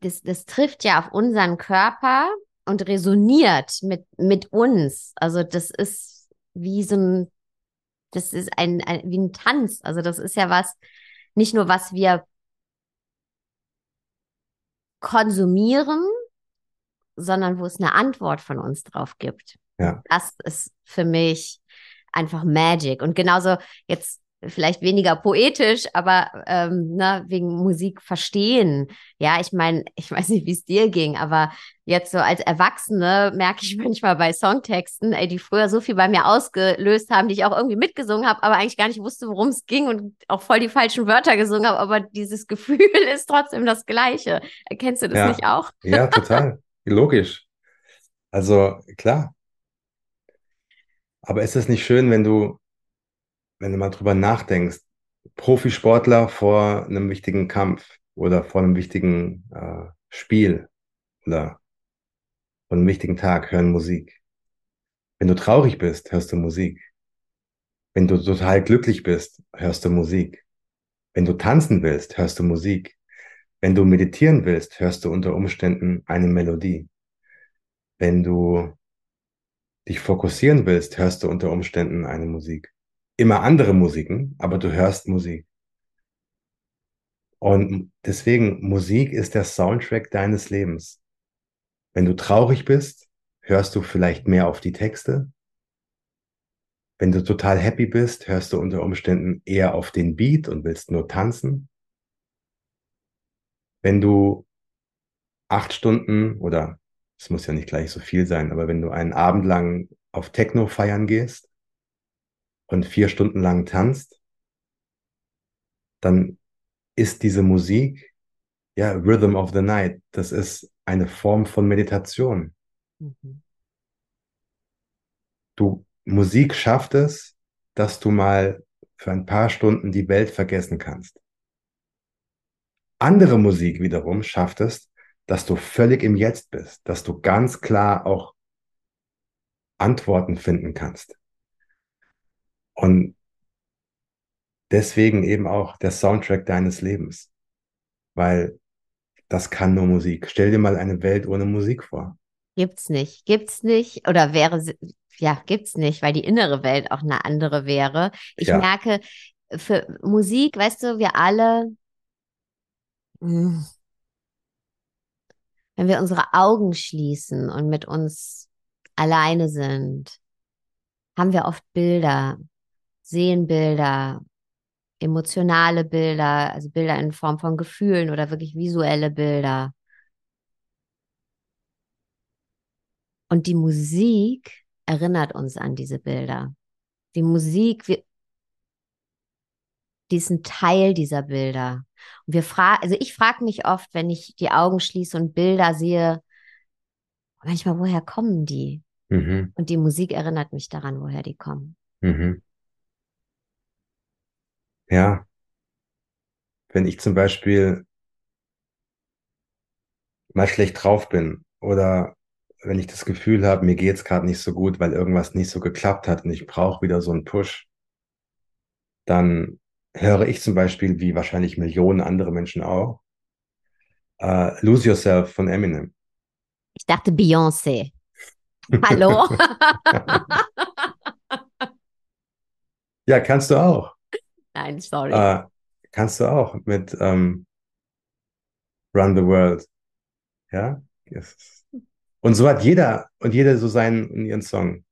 das, das trifft ja auf unseren Körper und resoniert mit, mit uns. Also das ist wie so ein, das ist ein, ein, wie ein Tanz. Also das ist ja was, nicht nur was wir konsumieren, sondern wo es eine Antwort von uns drauf gibt. Ja. Das ist für mich einfach Magic. Und genauso jetzt vielleicht weniger poetisch, aber ähm, ne, wegen Musik verstehen. Ja, ich meine, ich (laughs) weiß nicht, wie es dir ging, aber jetzt so als Erwachsene merke ich manchmal bei Songtexten, ey, die früher so viel bei mir ausgelöst haben, die ich auch irgendwie mitgesungen habe, aber eigentlich gar nicht wusste, worum es ging und auch voll die falschen Wörter gesungen habe, aber dieses (laughs) Gefühl ist trotzdem das gleiche. Erkennst du das ja. nicht auch? (laughs) Ja, total. Logisch. Also klar. Aber ist es nicht schön, wenn du wenn du mal drüber nachdenkst, Profisportler vor einem wichtigen Kampf oder vor einem wichtigen äh, Spiel oder vor einem wichtigen Tag hören Musik. Wenn du traurig bist, hörst du Musik. Wenn du total glücklich bist, hörst du Musik. Wenn du tanzen willst, hörst du Musik. Wenn du meditieren willst, hörst du unter Umständen eine Melodie. Wenn du dich fokussieren willst, hörst du unter Umständen eine Musik. Immer andere Musiken, aber du hörst Musik. Und deswegen, Musik ist der Soundtrack deines Lebens. Wenn du traurig bist, hörst du vielleicht mehr auf die Texte. Wenn du total happy bist, hörst du unter Umständen eher auf den Beat und willst nur tanzen. Wenn du acht Stunden oder es muss ja nicht gleich so viel sein, aber wenn du einen Abend lang auf Techno feiern gehst und vier Stunden lang tanzt, dann ist diese Musik, ja, Rhythm of the Night, das ist eine Form von Meditation. Mhm. Du, Musik schafft es, dass du mal für ein paar Stunden die Welt vergessen kannst. Andere Musik wiederum schafft es, dass du völlig im Jetzt bist, dass du ganz klar auch Antworten finden kannst. Und deswegen eben auch der Soundtrack deines Lebens, weil das kann nur Musik. Stell dir mal eine Welt ohne Musik vor. Gibt's nicht, gibt's nicht oder wäre ja, gibt's nicht, weil die innere Welt auch eine andere wäre. Ich ja. merke, für Musik, weißt du, wir alle, hm, wenn wir unsere Augen schließen und mit uns alleine sind, haben wir oft Bilder, sehen Bilder, emotionale Bilder, also Bilder in Form von Gefühlen oder wirklich visuelle Bilder. Und die Musik erinnert uns an diese Bilder. Die Musik, wir, die ist ein Teil dieser Bilder. Und wir fragen, also ich frage mich oft, wenn ich die Augen schließe und Bilder sehe, manchmal, woher kommen die? Mhm. Und die Musik erinnert mich daran, woher die kommen. Mhm. Ja. Wenn ich zum Beispiel mal schlecht drauf bin oder wenn ich das Gefühl habe, mir geht's gerade nicht so gut, weil irgendwas nicht so geklappt hat und ich brauche wieder so einen Push, dann höre ich zum Beispiel, wie wahrscheinlich Millionen andere Menschen auch, uh, Lose Yourself von Eminem. Ich dachte Beyoncé. Hallo? (laughs) ja, kannst du auch. Nein, sorry. Uh, kannst du auch mit ähm, Run the World. Ja? Und so hat jeder und jeder so seinen ihren Song.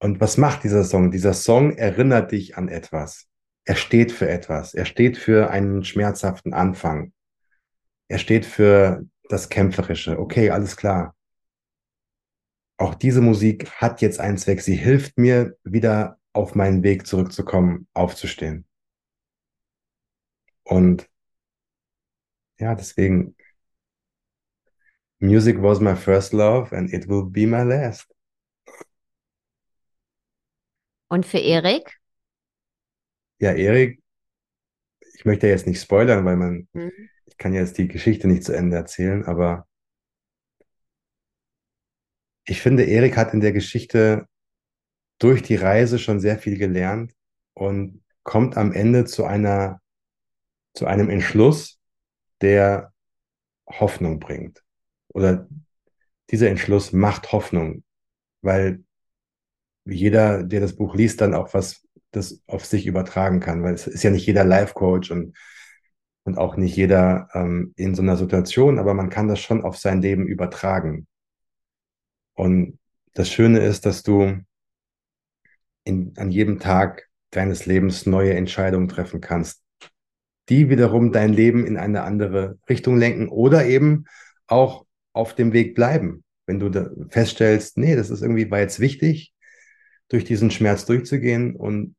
Und was macht dieser Song? Dieser Song erinnert dich an etwas. Er steht für etwas. Er steht für einen schmerzhaften Anfang. Er steht für das Kämpferische. Okay, alles klar. Auch diese Musik hat jetzt einen Zweck. Sie hilft mir, wieder auf meinen Weg zurückzukommen, aufzustehen. Und ja, deswegen, Music was my first love and it will be my last. Und für Erik? Ja, Erik, ich möchte jetzt nicht spoilern, weil man, mhm. ich kann jetzt die Geschichte nicht zu Ende erzählen, aber ich finde, Erik hat in der Geschichte durch die Reise schon sehr viel gelernt und kommt am Ende zu einer, zu einem Entschluss, der Hoffnung bringt. Oder dieser Entschluss macht Hoffnung, weil jeder, der das Buch liest, dann auch was das auf sich übertragen kann, weil es ist ja nicht jeder Life-Coach und, und auch nicht jeder ähm, in so einer Situation, aber man kann das schon auf sein Leben übertragen. Und das Schöne ist, dass du in, an jedem Tag deines Lebens neue Entscheidungen treffen kannst, die wiederum dein Leben in eine andere Richtung lenken oder eben auch auf dem Weg bleiben. Wenn du feststellst, nee, das ist irgendwie, war jetzt wichtig, durch diesen Schmerz durchzugehen und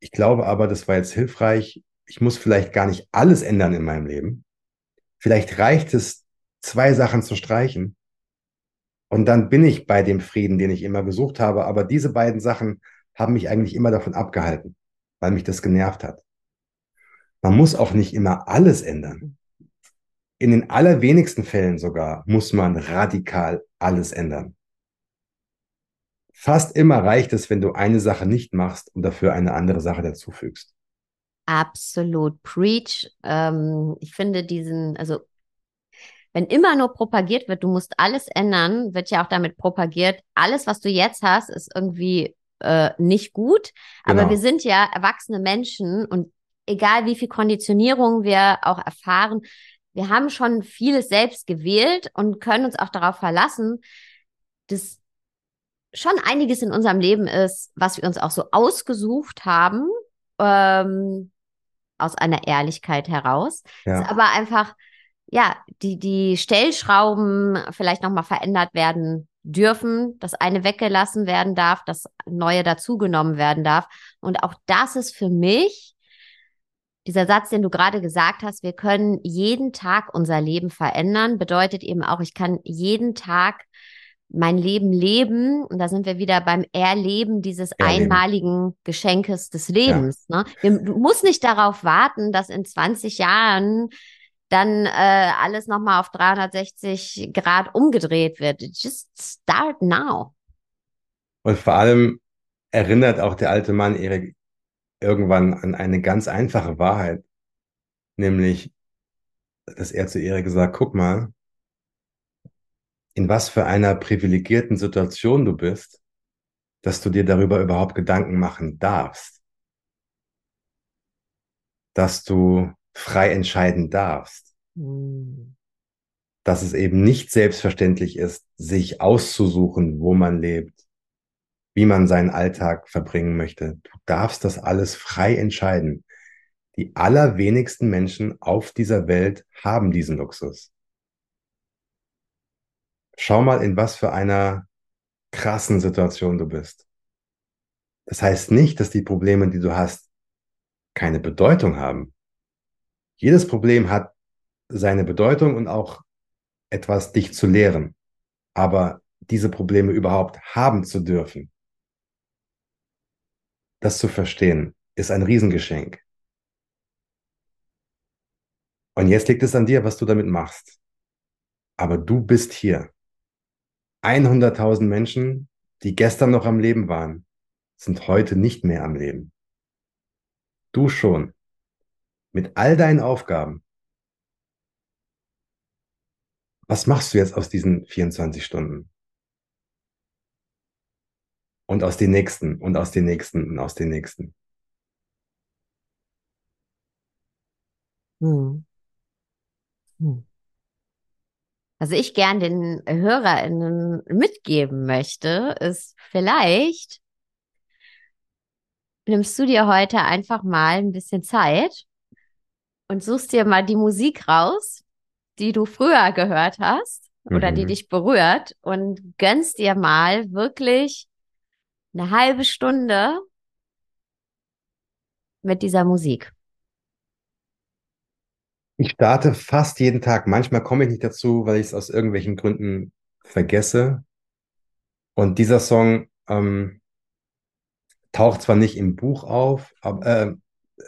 ich glaube aber, das war jetzt hilfreich. Ich muss vielleicht gar nicht alles ändern in meinem Leben. Vielleicht reicht es, zwei Sachen zu streichen. Und dann bin ich bei dem Frieden, den ich immer gesucht habe. Aber diese beiden Sachen haben mich eigentlich immer davon abgehalten, weil mich das genervt hat. Man muss auch nicht immer alles ändern. In den allerwenigsten Fällen sogar muss man radikal alles ändern. fast immer reicht es, wenn du eine Sache nicht machst und dafür eine andere Sache dazufügst. Absolut. Preach. Ähm, ich finde diesen, also wenn immer nur propagiert wird, du musst alles ändern, wird ja auch damit propagiert, alles, was du jetzt hast, ist irgendwie äh, nicht gut. Aber Genau. wir sind ja erwachsene Menschen und egal wie viel Konditionierung wir auch erfahren, wir haben schon vieles selbst gewählt und können uns auch darauf verlassen, dass schon einiges in unserem Leben ist, was wir uns auch so ausgesucht haben, ähm, aus einer Ehrlichkeit heraus. Ja. Ist aber einfach, ja, die, die Stellschrauben vielleicht nochmal verändert werden dürfen, das eine weggelassen werden darf, das neue dazugenommen werden darf. Und auch das ist für mich dieser Satz, den du gerade gesagt hast, wir können jeden Tag unser Leben verändern, bedeutet eben auch, ich kann jeden Tag mein Leben leben. Und da sind wir wieder beim Erleben dieses Erleben. einmaligen Geschenkes des Lebens. Ne? Wir, du musst nicht darauf warten, dass in 20 Jahren dann äh, alles nochmal auf 360 Grad umgedreht wird. Just start now. Und vor allem erinnert auch der alte Mann Erik irgendwann an eine ganz einfache Wahrheit, nämlich, dass er zu Erik gesagt, guck mal, in was für einer privilegierten Situation du bist, dass du dir darüber überhaupt Gedanken machen darfst, dass du frei entscheiden darfst, Hm. dass es eben nicht selbstverständlich ist, sich auszusuchen, wo man lebt, wie man seinen Alltag verbringen möchte. Du darfst das alles frei entscheiden. Die allerwenigsten Menschen auf dieser Welt haben diesen Luxus. Schau mal, in was für einer krassen Situation du bist. Das heißt nicht, dass die Probleme, die du hast, keine Bedeutung haben. Jedes Problem hat seine Bedeutung und auch etwas, dich zu lehren. Aber diese Probleme überhaupt haben zu dürfen, das zu verstehen, ist ein Riesengeschenk. Und jetzt liegt es an dir, was du damit machst. Aber du bist hier. 100.000 Menschen, die gestern noch am Leben waren, sind heute nicht mehr am Leben. Du schon. Mit all deinen Aufgaben. Was machst du jetzt aus diesen 24 Stunden? Und aus den nächsten und aus den nächsten und aus den nächsten. Hm. Hm. Was ich gern den HörerInnen mitgeben möchte, ist vielleicht nimmst du dir heute einfach mal ein bisschen Zeit und suchst dir mal die Musik raus, die du früher gehört hast oder die Mhm. dich berührt und gönnst dir mal wirklich eine halbe Stunde mit dieser Musik. Ich starte fast jeden Tag. Manchmal komme ich nicht dazu, weil ich es aus irgendwelchen Gründen vergesse. Und dieser Song ähm, taucht zwar nicht im Buch auf, aber, äh,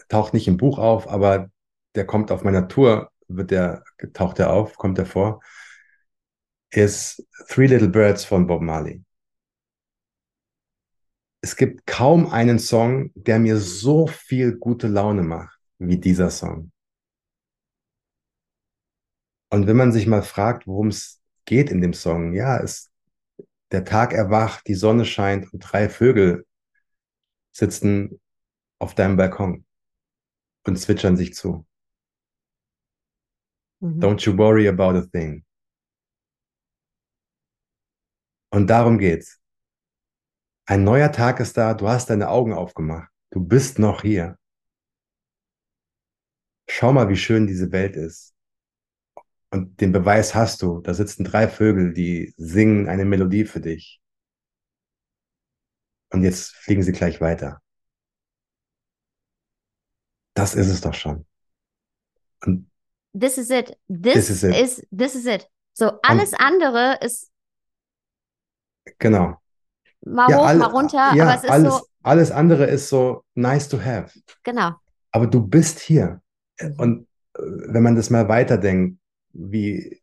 taucht nicht im Buch auf, aber der kommt auf meiner Tour, wird der, taucht er auf, kommt er vor, ist Three Little Birds von Bob Marley. Es gibt kaum einen Song, der mir so viel gute Laune macht wie dieser Song. Und wenn man sich mal fragt, worum es geht in dem Song, ja, es, der Tag erwacht, die Sonne scheint und drei Vögel sitzen auf deinem Balkon und zwitschern sich zu. Mhm. Don't you worry about a thing. Und darum geht's. Ein neuer Tag ist da, du hast deine Augen aufgemacht, du bist noch hier. Schau mal, wie schön diese Welt ist. Und den Beweis hast du. Da sitzen drei Vögel, die singen eine Melodie für dich. Und jetzt fliegen sie gleich weiter. Das ist es doch schon. Und This is it. This, This is it. is this is it. So alles andere ist genau. mal Ja, hoch, all- mal runter, ja, aber es ist alles, so alles andere ist so nice to have. genau. Aber du bist hier. Mhm. Und äh, wenn man das mal weiterdenkt, wie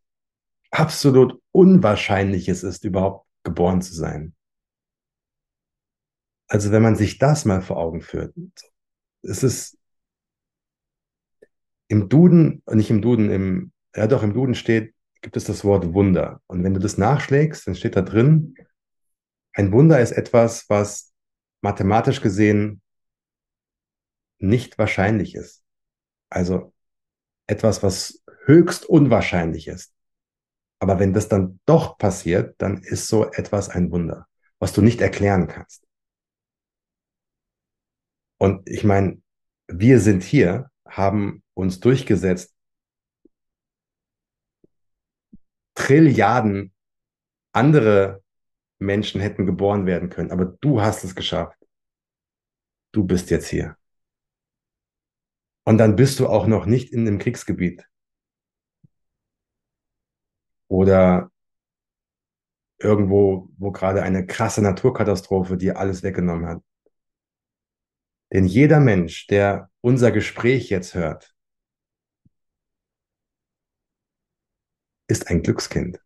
absolut unwahrscheinlich es ist, überhaupt geboren zu sein. Also wenn man sich das mal vor Augen führt, es ist im Duden, nicht im Duden, im, ja doch, im Duden steht, gibt es das Wort Wunder. Und wenn du das nachschlägst, dann steht da drin, ein Wunder ist etwas, was mathematisch gesehen nicht wahrscheinlich ist. Also etwas, was höchst unwahrscheinlich ist. Aber wenn das dann doch passiert, dann ist so etwas ein Wunder, was du nicht erklären kannst. Und ich meine, wir sind hier, haben uns durchgesetzt, Trilliarden andere Menschen hätten geboren werden können, aber du hast es geschafft. Du bist jetzt hier. Und dann bist du auch noch nicht in einem Kriegsgebiet. Oder irgendwo, wo gerade eine krasse Naturkatastrophe dir alles weggenommen hat. Denn jeder Mensch, der unser Gespräch jetzt hört, ist ein Glückskind.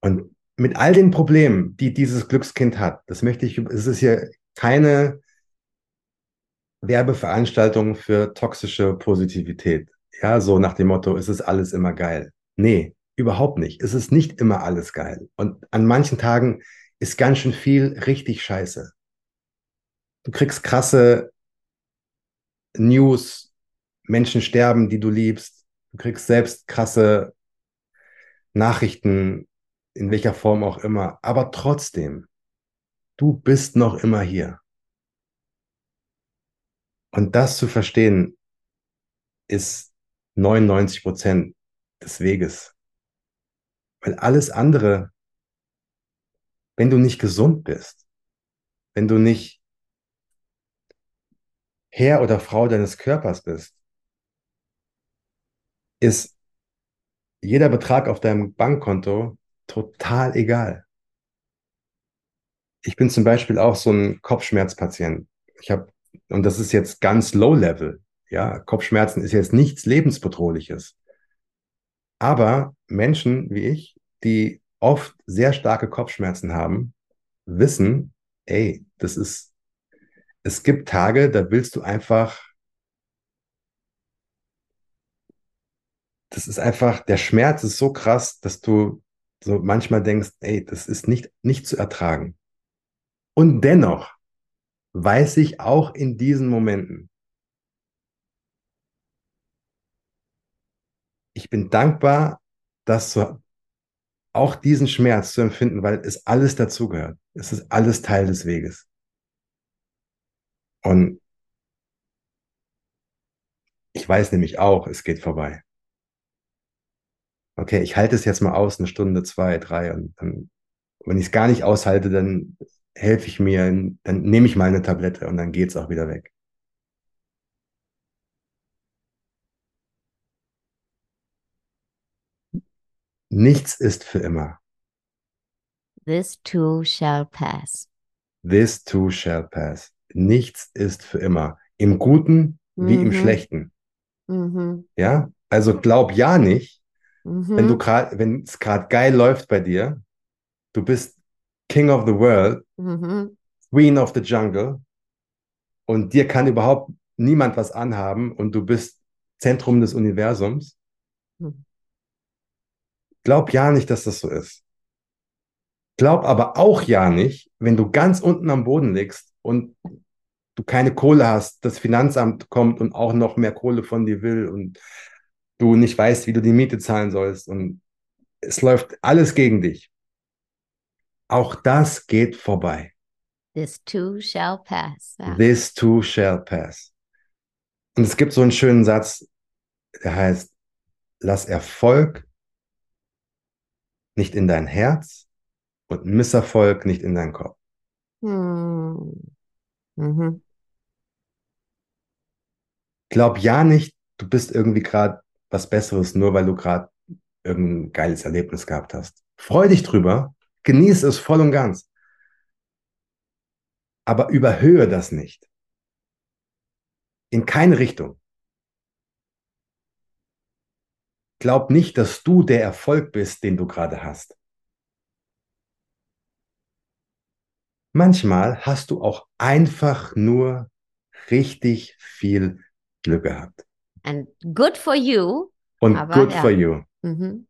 Und mit all den Problemen, die dieses Glückskind hat, das möchte ich, es ist hier keine Werbeveranstaltung für toxische Positivität. Ja, so nach dem Motto, es ist alles immer geil. Nee, überhaupt nicht. Es ist nicht immer alles geil. Und an manchen Tagen ist ganz schön viel richtig scheiße. Du kriegst krasse News, Menschen sterben, die du liebst. Du kriegst selbst krasse Nachrichten, in welcher Form auch immer. Aber trotzdem, du bist noch immer hier. Und das zu verstehen, ist 99 Prozent des Weges. Weil alles andere, wenn du nicht gesund bist, wenn du nicht Herr oder Frau deines Körpers bist, ist jeder Betrag auf deinem Bankkonto total egal. Ich bin zum Beispiel auch so ein Kopfschmerzpatient. Ich habe und das ist jetzt ganz low level. Ja, Kopfschmerzen ist jetzt nichts lebensbedrohliches. Aber Menschen wie ich, die oft sehr starke Kopfschmerzen haben, wissen, ey, das ist, es gibt Tage, da willst du einfach, das ist einfach, der Schmerz ist so krass, dass du so manchmal denkst, ey, das ist nicht, nicht zu ertragen. Und dennoch weiß ich auch in diesen Momenten, ich bin dankbar, dass so auch diesen Schmerz zu empfinden, weil es alles dazugehört. Es ist alles Teil des Weges. Und ich weiß nämlich auch, es geht vorbei. Okay, ich halte es jetzt mal aus, eine Stunde, zwei, drei, und dann, wenn ich es gar nicht aushalte, dann helfe ich mir, dann nehme ich mal eine Tablette und dann geht es auch wieder weg. Nichts ist für immer. This too shall pass. This too shall pass. Nichts ist für immer. Im Guten wie mhm. im Schlechten. Mhm. Ja, also glaub ja nicht, mhm. wenn du gerade, wenn es gerade geil läuft bei dir, du bist King of the World, mhm. Queen of the Jungle und dir kann überhaupt niemand was anhaben und du bist Zentrum des Universums. Mhm. Glaub ja nicht, dass das so ist. Glaub aber auch ja nicht, wenn du ganz unten am Boden liegst und du keine Kohle hast, das Finanzamt kommt und auch noch mehr Kohle von dir will und du nicht weißt, wie du die Miete zahlen sollst und es läuft alles gegen dich. Auch das geht vorbei. This too shall pass. Ja. This too shall pass. Und es gibt so einen schönen Satz, der heißt, lass Erfolg nicht in dein Herz und Misserfolg nicht in deinen Kopf. Hm. Mhm. Glaub ja nicht, du bist irgendwie gerade was Besseres, nur weil du gerade irgendein geiles Erlebnis gehabt hast. Freu dich drüber, Genieße es voll und ganz. Aber überhöhe das nicht. In keine Richtung. Glaub nicht, dass du der Erfolg bist, den du gerade hast. manchmal hast du auch einfach nur richtig viel Glück gehabt. And good for you. Und Aber good ja. for you. Mhm.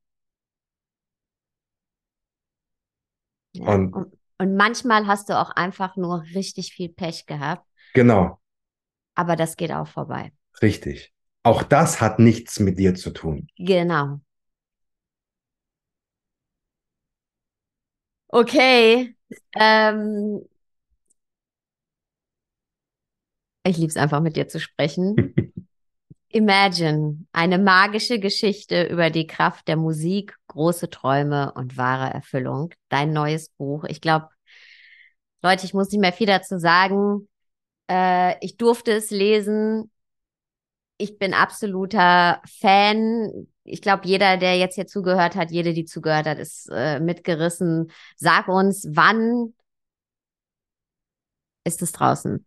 Ja. Und- Und, und manchmal hast du auch einfach nur richtig viel Pech gehabt, Genau, aber das geht auch vorbei. richtig. Auch das hat nichts mit dir zu tun. Genau. Okay. Ähm, ich liebe es einfach mit dir zu sprechen. (laughs) Imagine, eine magische Geschichte über die Kraft der Musik, große Träume und wahre Erfüllung. Dein neues Buch. Ich glaube, Leute, ich muss nicht mehr viel dazu sagen. Äh, ich durfte es lesen. Ich bin absoluter Fan. Ich glaube, jeder, der jetzt hier zugehört hat, jede, die zugehört hat, ist äh, mitgerissen. Sag uns, wann ist es draußen?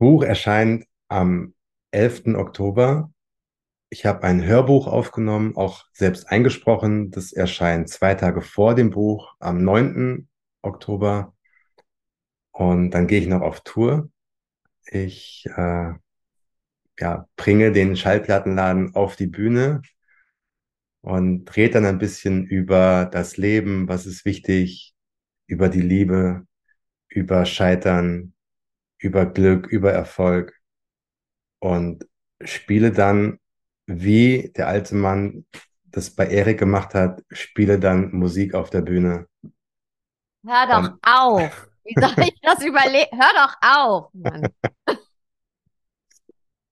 Buch erscheint am 11. Oktober. Ich habe ein Hörbuch aufgenommen, auch selbst eingesprochen. Das erscheint zwei Tage vor dem Buch, am 9. Oktober. Und dann gehe ich noch auf Tour. Ich äh, ja, bringe den Schallplattenladen auf die Bühne und rede dann ein bisschen über das Leben, was ist wichtig, über die Liebe, über Scheitern, über Glück, über Erfolg und spiele dann, wie der alte Mann das bei Erik gemacht hat, spiele dann Musik auf der Bühne. Hör doch Und- auf. Wie soll ich das überlegen? Hör doch auf, Mann. (laughs)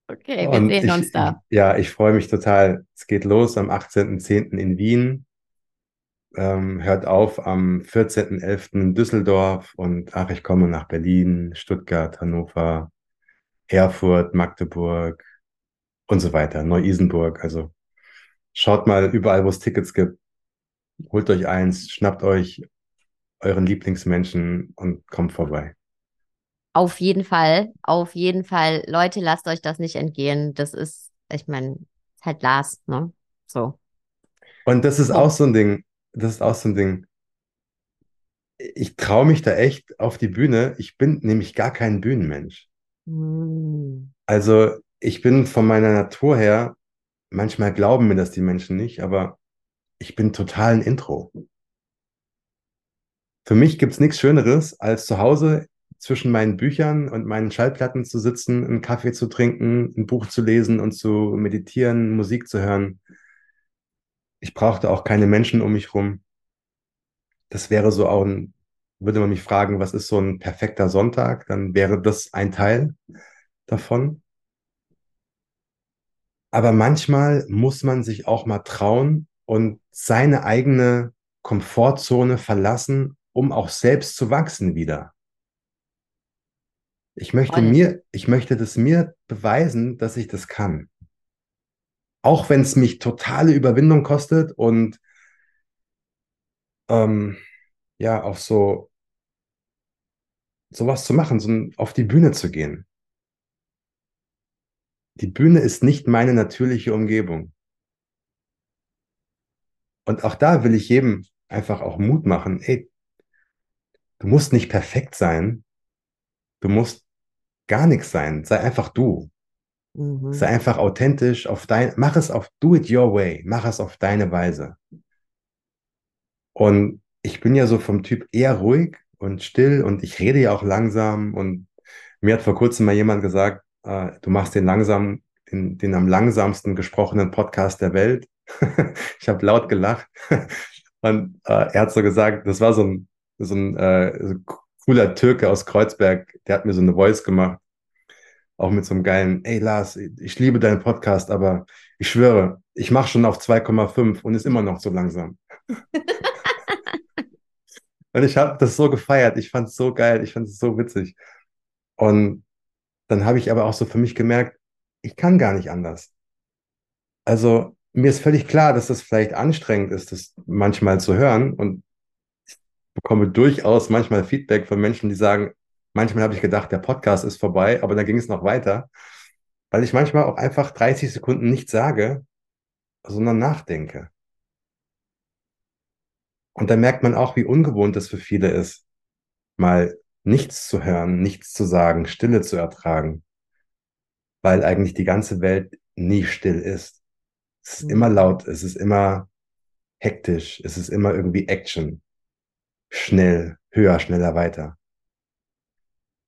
Okay, wir Und sehen ich, uns da. Ja, ich freue mich total. Es geht los am 18.10. in Wien, ähm, hört auf am 14.11. in Düsseldorf und ach, ich komme nach Berlin, Stuttgart, Hannover, Erfurt, Magdeburg und so weiter, Neu-Isenburg. Also schaut mal überall, wo es Tickets gibt. Holt euch eins, schnappt euch euren Lieblingsmenschen und kommt vorbei. Auf jeden Fall, auf jeden Fall. Leute, lasst euch das nicht entgehen. Das ist, ich meine, halt Lars, ne? So. Und das ist So. auch so ein Ding, das ist auch so ein Ding. Ich traue mich da echt auf die Bühne. Ich bin nämlich gar kein Bühnenmensch. Hm. Also ich bin von meiner Natur her, manchmal glauben mir das die Menschen nicht, aber ich bin total ein Intro. Für mich gibt's nichts Schöneres, als zu Hause zwischen meinen Büchern und meinen Schallplatten zu sitzen, einen Kaffee zu trinken, ein Buch zu lesen und zu meditieren, Musik zu hören. Ich brauchte auch keine Menschen um mich rum. Das wäre so auch ein, würde man mich fragen, was ist so ein perfekter Sonntag, dann wäre das ein Teil davon. Aber manchmal muss man sich auch mal trauen und seine eigene Komfortzone verlassen, um auch selbst zu wachsen wieder. Ich möchte mir, ich möchte das mir beweisen, dass ich das kann. Auch wenn es mich totale Überwindung kostet und ähm, ja, auch so sowas zu machen, so auf die Bühne zu gehen. Die Bühne ist nicht meine natürliche Umgebung. Und auch da will ich jedem einfach auch Mut machen. Ey, du musst nicht perfekt sein. Du musst gar nichts sein. Sei einfach du. Mhm. Sei einfach authentisch auf dein, mach es auf, do it your way. Mach es auf deine Weise. Und ich bin ja so vom Typ eher ruhig und still und ich rede ja auch langsam und mir hat vor kurzem mal jemand gesagt, äh, du machst den langsam, den, den am langsamsten gesprochenen Podcast der Welt. (laughs) ich habe laut gelacht (laughs) und äh, er hat so gesagt, das war so ein, so ein äh, cooler Türke aus Kreuzberg, der hat mir so eine Voice gemacht, auch mit so einem geilen, ey Lars, ich liebe deinen Podcast, aber ich schwöre, ich mache schon auf 2,5 und ist immer noch so langsam. (laughs) Und ich habe das so gefeiert. Ich fand es so geil. Ich fand es so witzig. Und dann habe ich aber auch so für mich gemerkt, ich kann gar nicht anders. Also mir ist völlig klar, dass das vielleicht anstrengend ist, das manchmal zu hören. Und ich bekomme durchaus manchmal Feedback von Menschen, die sagen, manchmal habe ich gedacht, der Podcast ist vorbei, aber dann ging es noch weiter, weil ich manchmal auch einfach 30 Sekunden nicht sage, sondern nachdenke. Und da merkt man auch, wie ungewohnt das für viele ist. mal nichts zu hören, nichts zu sagen, Stille zu ertragen, weil eigentlich die ganze Welt nie still ist. Es ist mhm. immer laut, es ist immer hektisch, es ist immer irgendwie Action. Schnell, höher, schneller, weiter.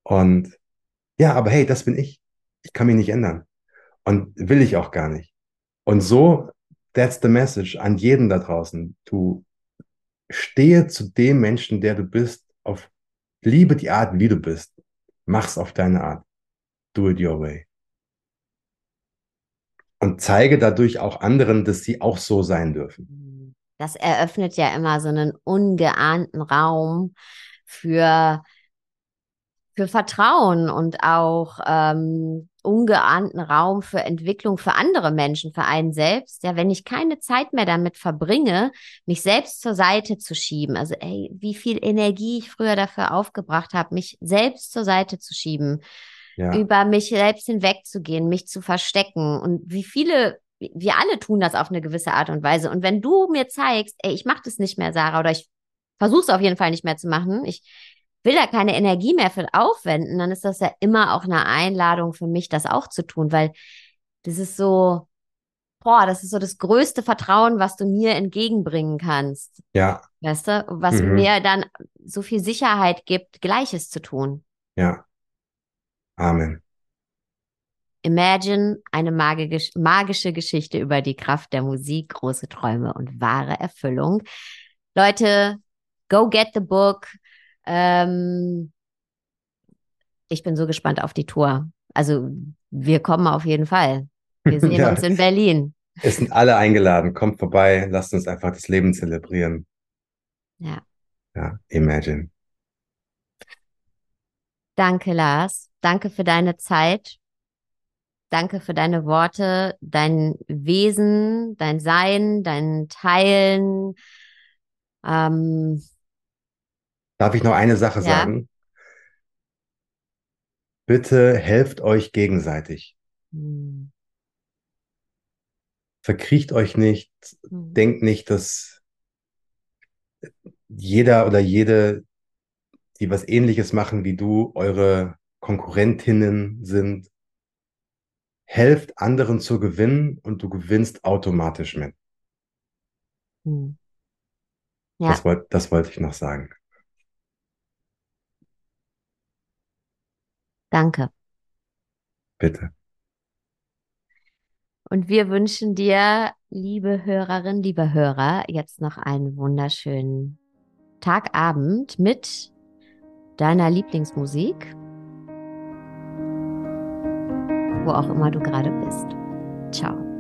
Und ja, aber hey, das bin ich. Ich kann mich nicht ändern. Und will ich auch gar nicht. Und so, that's the message an jeden da draußen. Du stehe zu dem Menschen, der du bist, auf Liebe die Art, wie du bist. Mach's auf deine Art. Do it your way. Und zeige dadurch auch anderen, dass sie auch so sein dürfen. Das eröffnet ja immer so einen ungeahnten Raum für für Vertrauen und auch ähm, ungeahnten Raum für Entwicklung für andere Menschen, für einen selbst. Ja, wenn ich keine Zeit mehr damit verbringe, mich selbst zur Seite zu schieben, also ey, wie viel Energie ich früher dafür aufgebracht habe, mich selbst zur Seite zu schieben, ja. über mich selbst hinwegzugehen, mich zu verstecken und wie viele wir alle tun das auf eine gewisse Art und Weise. Und wenn du mir zeigst, ey, ich mache das nicht mehr, Sarah, oder ich versuche es auf jeden Fall nicht mehr zu machen, ich will da keine Energie mehr für aufwenden, dann ist das ja immer auch eine Einladung für mich, das auch zu tun, weil das ist so, boah, das ist so das größte Vertrauen, was du mir entgegenbringen kannst. Ja. Weißt du, was mhm. mir dann so viel Sicherheit gibt, Gleiches zu tun. Ja. Amen. Imagine eine magische Geschichte über die Kraft der Musik, große Träume und wahre Erfüllung. Leute, go get the book. Ähm, ich bin so gespannt auf die Tour. Also wir kommen auf jeden Fall. Wir (laughs) sehen ja. uns in Berlin. Es sind alle eingeladen. Kommt vorbei, lasst uns einfach das Leben zelebrieren. Ja. Ja, imagine. Danke, Lars. Danke für deine Zeit. Danke für deine Worte, dein Wesen, dein Sein, dein Teilen. Ähm, Darf ich noch eine Sache ja. sagen? Bitte helft euch gegenseitig. Hm. Verkriecht euch nicht. Hm. Denkt nicht, dass jeder oder jede, die was ähnliches machen wie du, eure Konkurrentinnen sind. Helft anderen zu gewinnen und du gewinnst automatisch mit. Hm. Ja. Das, wollt, das wollte ich noch sagen. Danke. Bitte. Und wir wünschen dir, liebe Hörerin, liebe Hörer, jetzt noch einen wunderschönen Tagabend mit deiner Lieblingsmusik, wo auch immer du gerade bist. Ciao.